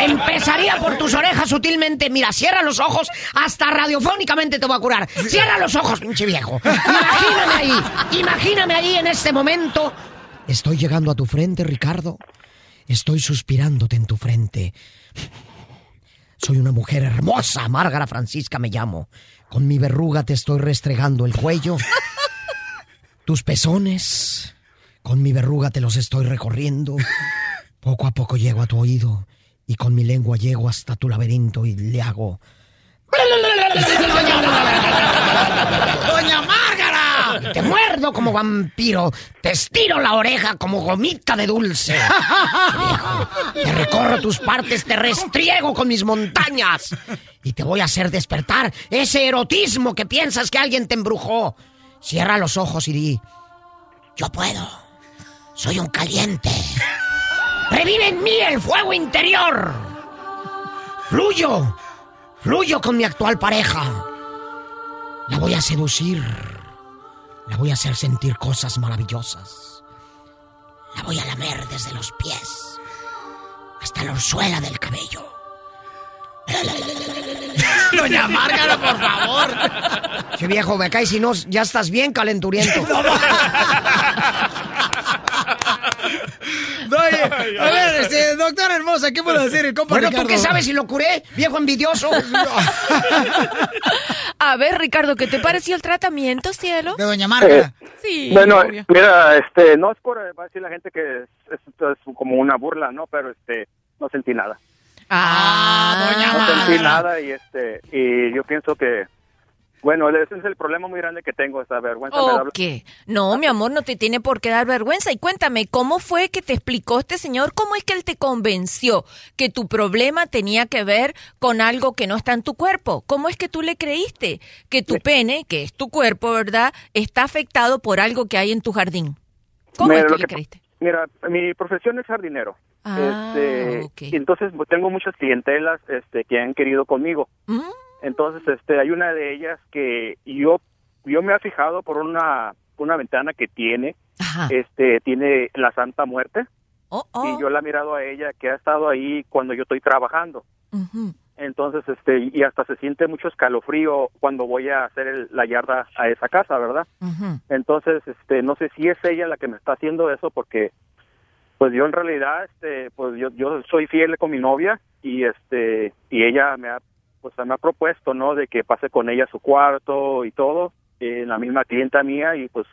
Empezaría por tus orejas sutilmente. Mira, cierra los ojos, hasta radiofónicamente te voy a curar. Cierra los ojos, pinche viejo. Imagíname ahí, imagíname ahí en este momento. Estoy llegando a tu frente, Ricardo. Estoy suspirándote en tu frente. Soy una mujer hermosa, Márgara Francisca me llamo. Con mi verruga te estoy restregando el cuello. Tus pezones. Con mi verruga te los estoy recorriendo. Poco a poco llego a tu oído y con mi lengua llego hasta tu laberinto y le hago. ¡Doña Márgara! Te muerdo como vampiro, te estiro la oreja como gomita de dulce. Te recorro tus partes, te restriego con mis montañas y te voy a hacer despertar ese erotismo que piensas que alguien te embrujó. Cierra los ojos y di, yo puedo, soy un caliente. Revive en mí el fuego interior. Fluyo, fluyo con mi actual pareja. La voy a seducir. La voy a hacer sentir cosas maravillosas. La voy a lamer desde los pies hasta la orzuela del cabello. Doña Márgara, por favor. Che viejo, me caes si no, ya estás bien calenturiento. Oye, a ver, este, doctora hermosa. ¿Qué puedo hacer el compa Bueno, Ricardo? ¿tú qué sabes si lo curé, viejo envidioso? A ver, Ricardo, ¿qué te pareció el tratamiento, cielo? De Doña Eh, Sí. bueno, obvio. mira, este, no es por, va a decir la gente que es, es- es como una burla, ¿no? Pero este, no sentí nada. Ah, No sentí nada y este, y yo pienso que, bueno, ese es el problema muy grande que tengo, esa vergüenza. me da- Ok. No, mi amor, no te tiene por qué dar vergüenza. Y cuéntame, ¿cómo fue que te explicó este señor? ¿Cómo es que él te convenció que tu problema tenía que ver con algo que no está en tu cuerpo? ¿Cómo es que tú le creíste que tu pene, que es tu cuerpo, ¿verdad?, está afectado por algo que hay en tu jardín. ¿Cómo Mira, es que le creíste? Mira, mi profesión es jardinero. Ah, este, y entonces pues, tengo muchas clientelas este, que han querido conmigo. Mm. Entonces, este, hay una de ellas que yo, yo me he fijado por una, una ventana que tiene, este, tiene la Santa Muerte. Oh, Y yo la he mirado a ella que ha estado ahí cuando yo estoy trabajando. Entonces, este, y hasta se siente mucho escalofrío cuando voy a hacer el- la yarda a esa casa, ¿verdad? Entonces, este, no sé si es ella la que me está haciendo eso porque, pues yo en realidad, este, pues yo, yo soy fiel con mi novia y este, y ella me ha, pues me ha propuesto, ¿no? De que pase con ella a su cuarto y todo, eh, la misma clienta mía y pues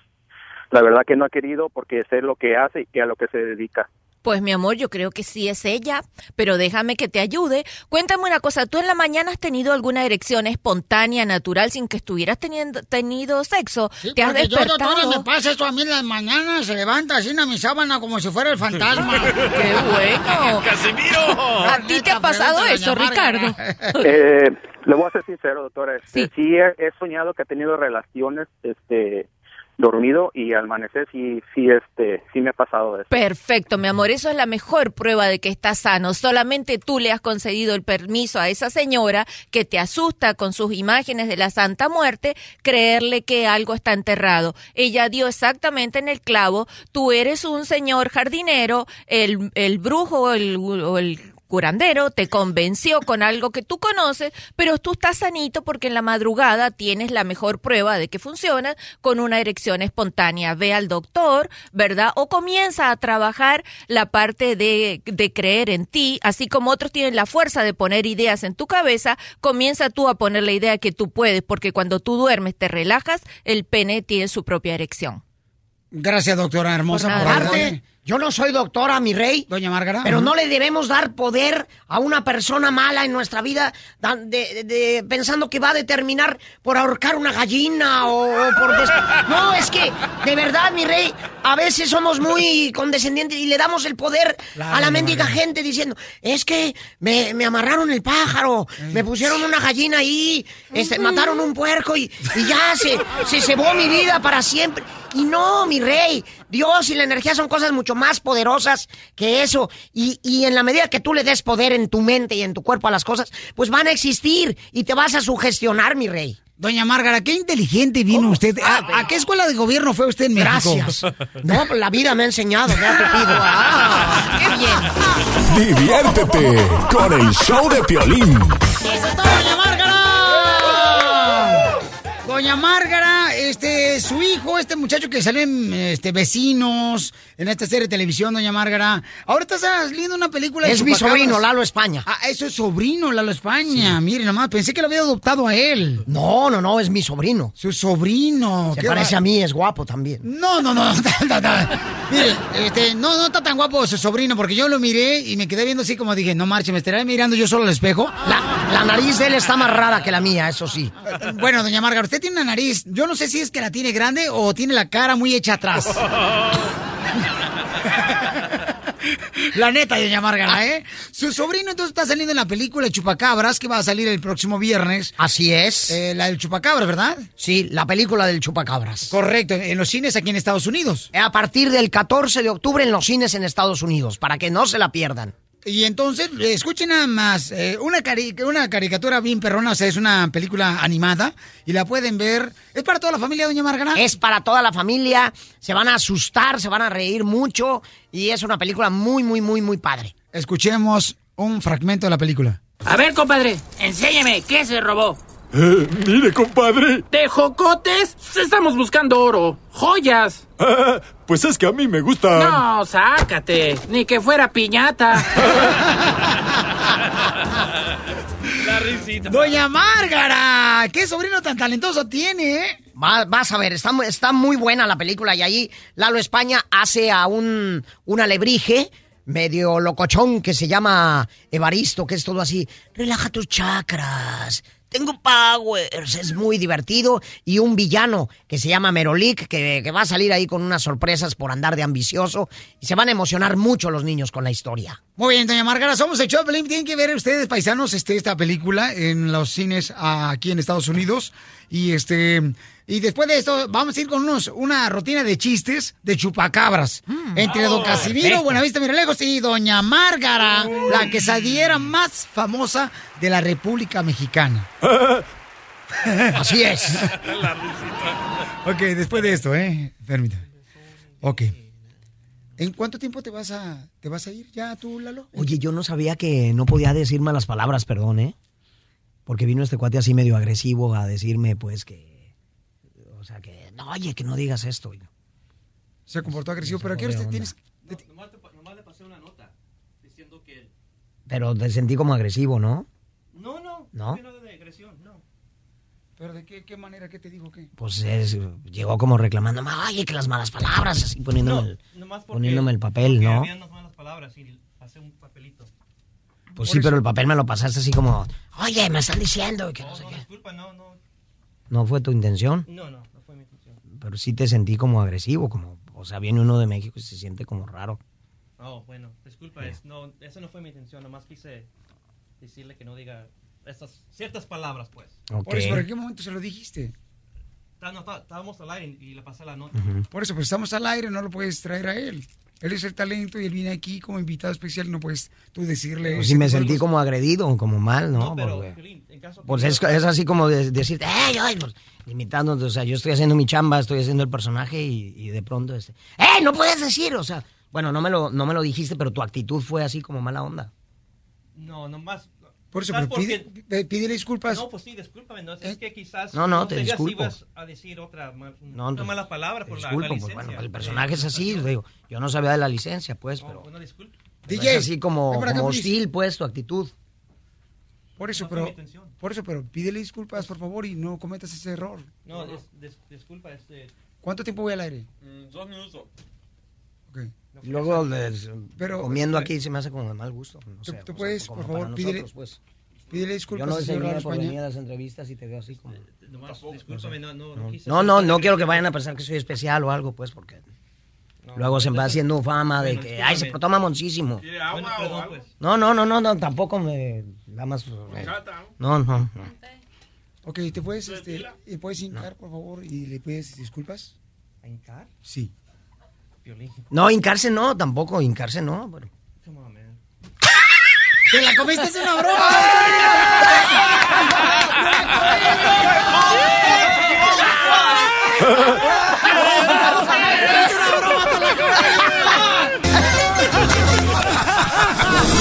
la verdad que no ha querido porque sé lo que hace y a lo que se dedica. Pues mi amor, yo creo que sí es ella, pero déjame que te ayude. Cuéntame una cosa, ¿tú en la mañana has tenido alguna erección espontánea, natural, sin que estuvieras teniendo tenido sexo? ¿Te has Porque yo, despertado? doctora, me pasa esto a mí en las mañanas, se levanta así en mi sábana como si fuera el fantasma. ¡Qué bueno! ¡Casimiro! ¿A ti te ha pasado eso, Ricardo? Eh, le voy a ser sincero, doctora. Este, sí, he, he soñado que he tenido relaciones, este, dormido y al amanecer sí, sí, este, sí me ha pasado eso. Perfecto, mi amor, eso es la mejor prueba de que estás sano. Solamente tú le has concedido el permiso a esa señora que te asusta con sus imágenes de la Santa Muerte, creerle que algo está enterrado. Ella dio exactamente en el clavo, tú eres un señor jardinero, el, el brujo el, o el curandero te convenció con algo que tú conoces, pero tú estás sanito porque en la madrugada tienes la mejor prueba de que funciona con una erección espontánea. Ve al doctor, ¿verdad? O comienza a trabajar la parte de, de creer en ti, así como otros tienen la fuerza de poner ideas en tu cabeza, comienza tú a poner la idea que tú puedes, porque cuando tú duermes, te relajas, el pene tiene su propia erección. Gracias, doctora hermosa. Por por. Yo no soy doctora, mi rey. Doña Márgara. Pero no le debemos dar poder a una persona mala en nuestra vida dan- de- de- de- pensando que va a determinar por ahorcar una gallina o, o por... des- No, es que, de verdad, mi rey, a veces somos muy condescendientes y le damos el poder Claro, a la mendiga gente diciendo, es que me, me amarraron el pájaro, me pusieron una gallina ahí, este, mataron un puerco y, y ya se, se cebó mi vida para siempre. Y no, mi rey, Dios y la energía son cosas mucho más poderosas que eso. Y, y en la medida que tú le des poder en tu mente y en tu cuerpo a las cosas, pues van a existir y te vas a sugestionar, mi rey. Doña Márgara, qué inteligente vino usted. ¿A, a qué escuela de gobierno fue usted en México? Gracias. No, la vida me ha enseñado, ya te pido. Ah, qué bien. Diviértete con el show de Piolín. ¡Eso es todo, Doña Márgara! Márgara, este, su hijo, este muchacho que sale en este, Vecinos, en esta serie de televisión, Doña Márgara. Ahora está saliendo una película de Es mi sobrino, Lalo España. Ah, eso es sobrino, Lalo España. Mire, nomás, pensé que lo había adoptado a él. No, no, no, es mi sobrino. Su sobrino. Se parece va- a mí, es guapo también. No, no, no. Mire, este, no, no está tan guapo su sobrino, porque yo lo miré y me quedé viendo así como dije, no marche, me estaré mirando yo solo al espejo. La, la nariz de él está más rara que la mía, eso sí. Bueno, doña Margarita, usted tiene una nariz. Yo no sé si es que la tiene grande o tiene la cara muy hecha atrás. La neta, doña Márgara, ¿eh? Su sobrino entonces está saliendo en la película Chupacabras, que va a salir el próximo viernes. Así es. Eh, la del Chupacabras, ¿verdad? Sí, la película del chupacabras. Correcto, en los cines aquí en Estados Unidos. A partir del 14 de octubre en los cines en Estados Unidos, para que no se la pierdan. Y entonces, eh, escuchen nada más, eh, una, cari- una caricatura bien perrona, o sea, es una película animada y la pueden ver. ¿Es para toda la familia, doña Margarita? Es para toda la familia, se van a asustar, se van a reír mucho y es una película muy, muy, muy, muy padre. Escuchemos un fragmento de la película. A ver, compadre, enséñeme, ¿qué se robó? Eh, mire, compadre. ¿De jocotes? Estamos buscando oro. Joyas. Ah, pues es que a mí me gusta. No, sácate. Ni que fuera piñata. La risita. Doña Márgara, qué sobrino tan talentoso tiene, ¿eh? Va- vas a ver, está, mu- está muy buena la película y ahí Lalo España hace a un, un alebrije medio locochón que se llama Evaristo, que es todo así, relaja tus chakras, tengo powers, es muy divertido, y un villano que se llama Merolik, que, que va a salir ahí con unas sorpresas por andar de ambicioso, y se van a emocionar mucho los niños con la historia. Muy bien, doña Márgara, somos el Pelín. Tienen que ver ustedes, paisanos, este, esta película en los cines aquí en Estados Unidos. Y este y después de esto, vamos a ir con unos, una rutina de chistes de chupacabras. entre Don Oh, Casimiro, perfecto. Buenavista Miralejos y Doña Márgara, la quesadillera más famosa de la República Mexicana. Así es. La risita. Ok, después de esto, ¿eh? Permítame. Ok. ¿En cuánto tiempo te vas a, te vas a ir ya tú, Lalo? Oye, yo no sabía que no podía decir malas palabras, perdón, ¿eh? Porque vino este cuate así medio agresivo a decirme, pues, que... O sea, que... No, oye, que no digas esto. Se comportó agresivo, pero ¿qué hora te tienes? Nomás le pasé una nota diciendo que... Pero te sentí como agresivo, ¿no? No, no. ¿No? fue nada de agresión, no. ¿Pero de qué, qué manera? ¿Qué te dijo? ¿Qué? Pues es, llegó como reclamando, oye, que las malas palabras, así poniéndome, No, el, nomás porque- poniéndome el papel, ¿no? Había unas malas palabras y pasé un. Pues sí, pero el papel me lo pasaste así como, oye, me están diciendo que no No, sé no, qué. disculpa, no, no. ¿No fue tu intención? No, no, no fue mi intención. Pero sí te sentí como agresivo, como, o sea, viene uno de México y se siente como raro. Oh, bueno, disculpa, es, no, esa no fue mi intención, nomás quise decirle que no diga estas ciertas palabras, pues. Por eso, ¿pero en qué momento se lo dijiste? No, tá- Estábamos al aire y le pasé la nota. Por eso, pues estamos al aire, no lo puedes traer a él. Él es el talento y él viene aquí como invitado especial, no puedes tú decirle... Pues sí me sentí como agredido, como mal, ¿no? No, pero, Porque- en caso pues es, es así como de, decirte, ¡ay, ay! Pues, imitándote, o sea, yo estoy haciendo mi chamba, estoy haciendo el personaje y, y de pronto, este, ¡eh, no puedes decir! O sea, bueno, no me, lo, no me lo dijiste, pero tu actitud fue así como mala onda. No, nomás. Por eso, ¿sabes pero pide- pide- pídele disculpas. No, pues sí, discúlpame, no, es que quizás. No, no, te sabía si disculpo. ibas a decir otra, No, una te- mala palabra por la, la Disculpo, pues licencia. bueno, el personaje es así, digo, yo no sabía de la licencia, pues, pero... Bueno, disculpe. pero DJ, es así como, hostil, pues, tu actitud. Por eso, No pero... Por eso, pero pídele disculpas, por favor, y no cometas ese error. No, dis- dis- disculpa, este. ¿Cuánto tiempo voy al aire? mm, dos minutos. Luego les- Pero- comiendo aquí se me hace como de mal gusto. No sé, Tú- tú o sea, puedes, como por favor, pídele- pues. Pídele disculpas Yo no desayuné Lalo por venir a las entrevistas y te veo así como... Nomás, discúlpame, no, no, no no quiero que vayan a pensar que soy especial o algo, pues, porque No, luego se me va haciendo fama de bueno, que, ay, se portó mamoncísimo. Pues. No, no, no, no, no, tampoco me da más... eh, No, no, no. Ok, ¿te puedes, este, ¿te puedes hincar, por favor, y le pides disculpas? ¿A hincar? Sí. Piolín. No, hincarse no, tampoco, hincarse no. Pero... On. ¡Te la comiste, es una broma!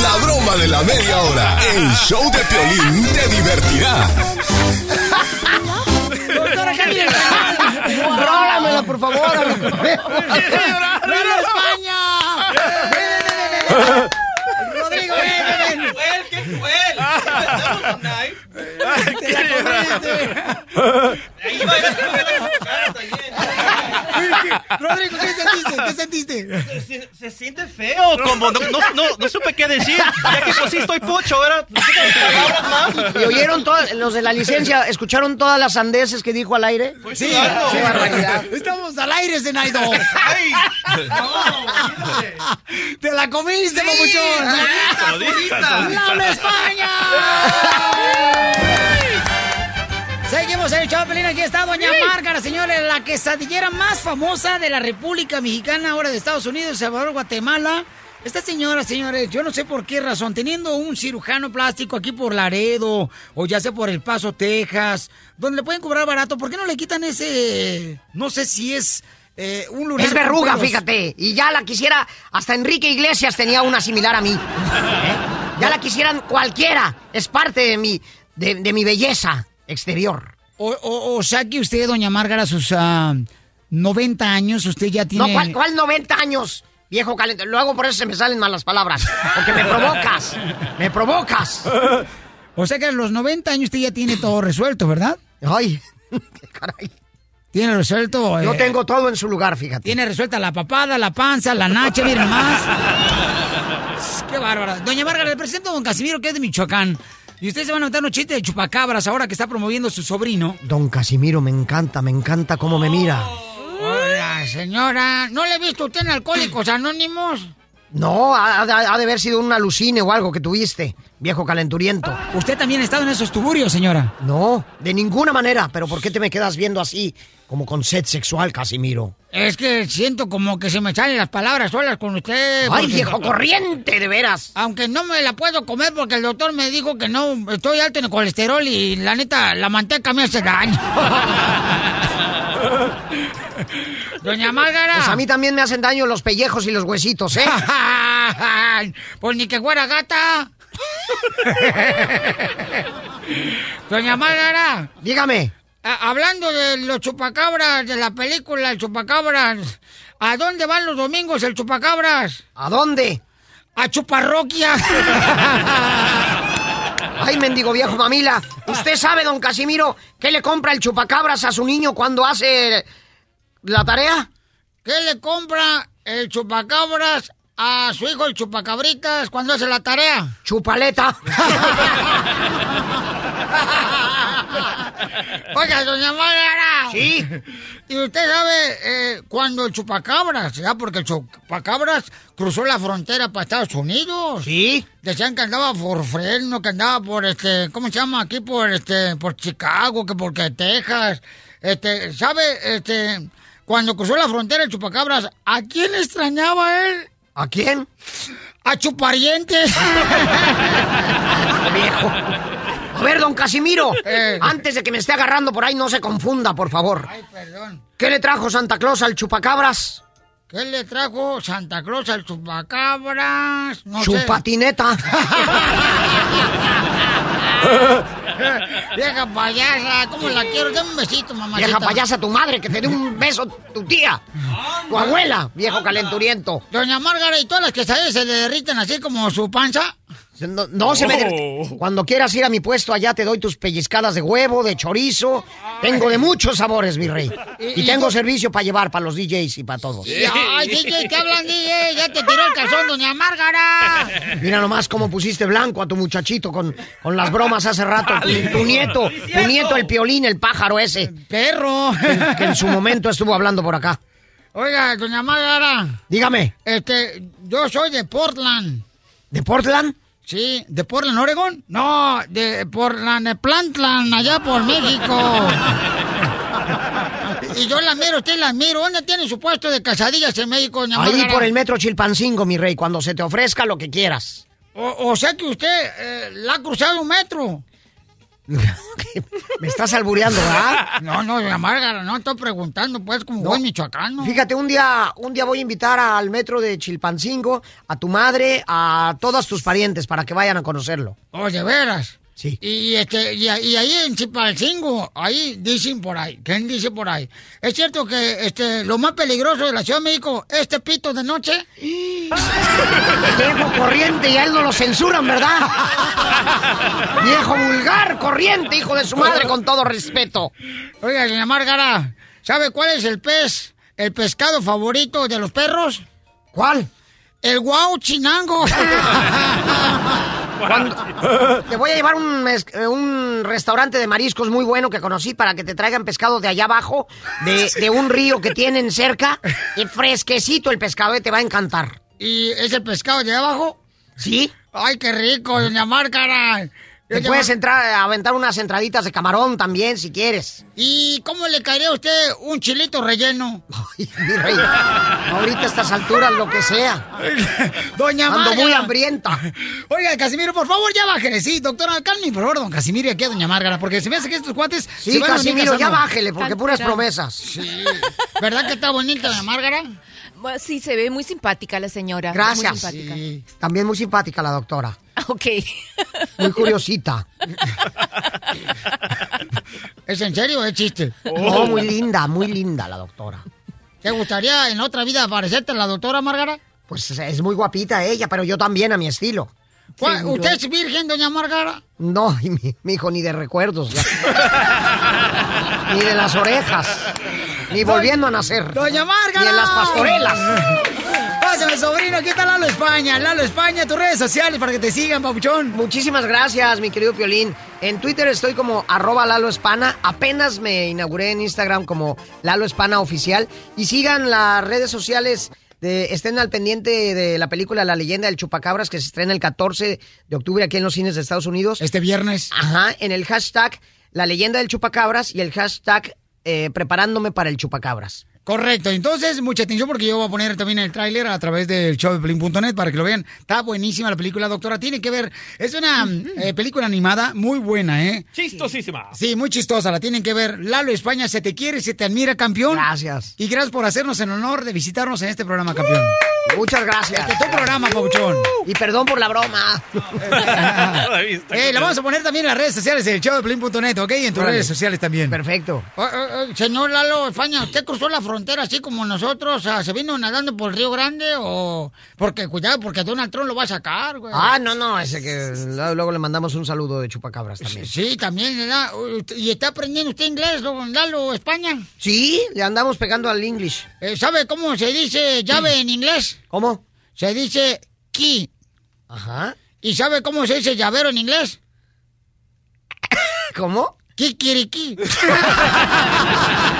La broma de la media hora. El show de Piolín te divertirá. Por favor. ¡Lalo España! ¡Rodrigo, ven, ven! ¡Cruel, qué cruel! ¡Te la comiste! Ahí va, ahí va, Rodrigo, ¿qué sentiste? ¿Qué sentiste? Se, se- se siente feo, como no, no, no, no supe qué decir. Ya que pues sí estoy pocho, más. ¿Y oyeron todos los de la licencia? ¿Escucharon todas las sandeces que dijo al aire? Sí, Qué barbaridad. Estamos al aire, Zenaido. ¡Ay! ¡Te la comiste, papuchón! Todita, todita. ¡Lalo España! Seguimos en el Chapelín, aquí está Doña Márgara, señores, la quesadillera más famosa de la República Mexicana, ahora de Estados Unidos, Salvador, Guatemala. Esta señora, señores, yo no sé por qué razón, teniendo un cirujano plástico aquí por Laredo, o ya sea por El Paso, Texas, donde le pueden cobrar barato, ¿por qué no le quitan ese, no sé si es eh, un lunar Es verruga, fíjate. Y ya la quisiera, hasta Enrique Iglesias tenía una similar a mí. ¿Eh? Ya la quisieran cualquiera. Es parte de mi, de, de mi belleza. Exterior. O, o- o sea que usted, doña Márgara, sus ah, 90 años, usted ya tiene... No, ¿cuál, cuál 90 años? Viejo calentón. Luego por eso se me salen malas palabras. Porque me provocas. Me provocas. O sea que a los 90 años usted ya tiene todo resuelto, ¿verdad? Ay, qué caray. Tiene resuelto... Yo eh, tengo todo en su lugar, fíjate. Tiene resuelta la papada, la panza, la nacha, miren más. Qué bárbara. Doña Márgara, le presento a don Casimiro, que es de Michoacán. Y ustedes se van a notar unos chistes de chupacabras ahora que está promoviendo su sobrino. Don Casimiro, me encanta, me encanta cómo me mira. Hola, señora. ¿No le he visto usted en Alcohólicos Anónimos? No, ha, de haber sido un alucine o algo que tuviste, viejo calenturiento. ¿Usted también ha estado en esos tuburios, señora? No, de ninguna manera. Pero ¿por qué te me quedas viendo así, como con sed sexual, Casimiro? Es que siento como que se me salen las palabras solas con usted. ¡Ay, porque- viejo corriente, de veras! Aunque no me la puedo comer porque el doctor me dijo que no estoy alto en el colesterol y la neta, la manteca me hace daño. Doña Márgara. Pues a mí también me hacen daño los pellejos y los huesitos, ¿eh? pues ni que fuera gata. Doña Márgara. Dígame. Hablando de los chupacabras, de la película El Chupacabras, ¿a dónde van los domingos el Chupacabras? ¿A dónde? A Chuparroquia. Ay, mendigo viejo mamila. ¿Usted sabe, don Casimiro, qué le compra el chupacabras a su niño cuando hace la tarea? ¿Qué le compra el Chupacabras a su hijo el Chupacabritas cuando hace la tarea? Chupaleta. Oiga, doña Márgara. Sí. Y usted sabe eh, cuando el chupacabras, ¿ya? Porque el chupacabras cruzó la frontera para Estados Unidos. Sí. Decían que andaba por Fresno, que andaba por este, ¿cómo se llama? Aquí por este, por Chicago, que porque Texas. Este, ¿sabe? Este, cuando cruzó la frontera el chupacabras, ¿a quién extrañaba él? ¿A quién? A chuparientes. Viejo. A ver, don Casimiro, Eh. antes de que me esté agarrando por ahí, no se confunda, por favor. Ay, perdón. ¿Qué le trajo Santa Claus al chupacabras? ¿Qué le trajo Santa Claus al chupacabras? No. Chupatineta. Vieja payasa, ¿cómo la quiero? Dame un besito, mamacita. Vieja payasa, tu madre, que te dé un beso tu tía. Tu abuela, viejo calenturiento. Doña Márgara, ¿y todas las quesadillas se le derriten así como su panza? No, no se me... Oh. Cuando quieras ir a mi puesto, allá te doy tus pellizcadas de huevo, de chorizo. Tengo de muchos sabores, mi rey. Y tengo servicio para llevar para los DJs y para todos. Ay, DJ, ¿qué hablan, DJ? Ya te tiró el calzón, doña Márgara. Mira nomás cómo pusiste blanco a tu muchachito con, con las bromas hace rato. Tu, tu nieto, tu nieto, el piolín, el pájaro ese. Perro. Que, que en su momento estuvo hablando por acá. Oiga, doña Márgara. Dígame. Este, yo soy de Portland. ¿De Portland? Sí, ¿de Portland, Oregon? No, de Portland, de Plantland, allá por México. y yo la miro, usted la miro. ¿Dónde tiene su puesto de casadillas en México, doña Ahí por el metro Chilpancingo, mi rey, cuando se te ofrezca lo que quieras. O, o sea que usted eh, la ha cruzado un metro. Me estás albureando, ¿verdad? No, no, doña Márgara, no estoy preguntando, pues, como buen michoacano. Fíjate, un día, un día voy a invitar al metro de Chilpancingo, a tu madre, a todos tus parientes para que vayan a conocerlo. Oh, de veras. Sí. Y, este, y, y ahí en Chipalcingo, ahí dicen por ahí, ¿quién dice por ahí? Es cierto que este, lo más peligroso de la Ciudad de México, este pito de noche. Viejo corriente y a él no lo censuran, ¿verdad? Viejo vulgar, corriente, hijo de su madre, con todo respeto. Oiga, doña Márgara, ¿sabe cuál es el pez, el pescado favorito de los perros? ¿Cuál? El guau chinango. Cuando- te voy a llevar un, mes- eh, un restaurante de mariscos muy bueno que conocí para que te traigan pescado de allá abajo, de, de un río que tienen cerca, y fresquecito el pescado, eh, te va a encantar. ¿Y es el pescado de abajo? ¿Sí? Ay, qué rico, doña Márgara. Te puedes entrar a aventar unas entraditas de camarón también, si quieres. ¿Y cómo le caería a usted un chilito relleno? Mi rey, ahorita a estas alturas lo que sea. Doña Ando Márgara. muy hambrienta. Oiga, Casimiro, por favor, ya bájele. Sí, doctora, calme, por favor, don Casimiro y aquí a doña Márgara, porque se me hace que estos cuates... Sí, se van a venir Casimiro, ya bájele, porque puras promesas. Sí. ¿Verdad que está bonita doña Márgara? Sí, se ve muy simpática la señora. Gracias. Muy simpática. También muy simpática la doctora. Ok. Muy curiosita. ¿Es en serio o es chiste? No, muy linda, muy linda la doctora. ¿Te gustaría en otra vida parecerte a la doctora Márgara? Pues es muy guapita ella, pero yo también a mi estilo. ¿Cuál- ¿Usted es virgen, doña Márgara? No, mi, mi hijo ni de recuerdos. ni de las orejas. Ni volviendo a nacer. Doña Márgara. Ni en las pastorelas. Pásame, sobrino, aquí está Lalo España. Lalo España, tus redes sociales para que te sigan, papuchón. Muchísimas gracias, mi querido Piolín. En Twitter estoy como arroba Lalo Espana. Apenas me inauguré en Instagram como Lalo Espana Oficial. Y sigan las redes sociales. De, estén al pendiente de la película La leyenda del chupacabras que se estrena el 14 de octubre aquí en los cines de Estados Unidos. Este viernes. Ajá, en el hashtag La leyenda del chupacabras y el hashtag eh, Preparándome para el chupacabras. Correcto, entonces mucha atención porque yo voy a poner también el tráiler a través del showdeplin.net para que lo vean. Está buenísima la película, doctora. Tiene que ver, es una eh, película animada muy buena, ¿eh? Chistosísima. Sí, muy chistosa, la tienen que ver. Lalo España, se te quiere, se te admira, campeón. Gracias. Y gracias por hacernos el honor de visitarnos en este programa, campeón. Muchas gracias. Este es tu programa, Pabuchón. Y perdón por la broma. Eh, la vamos a poner también en las redes sociales del showdeplin.net, ¿ok? En tus Órale. redes sociales también. Perfecto. Oh, oh, oh, señor Lalo España, ¿usted cruzó la frontera así como nosotros? Sea, ¿se vino nadando por el Río Grande o...? Porque, cuidado, porque Donald Trump lo va a sacar, güey. Ah, no, no, ese que luego le mandamos un saludo de chupacabras también. Sí, también, ¿verdad? ¿Y está aprendiendo usted inglés, Lalo España? Sí, le andamos pegando al English. Eh, ¿Sabe cómo se dice llave en inglés? ¿Cómo? Se dice key. Ajá. ¿Y sabe cómo se dice llavero en inglés? ¿Cómo? Kikiriki.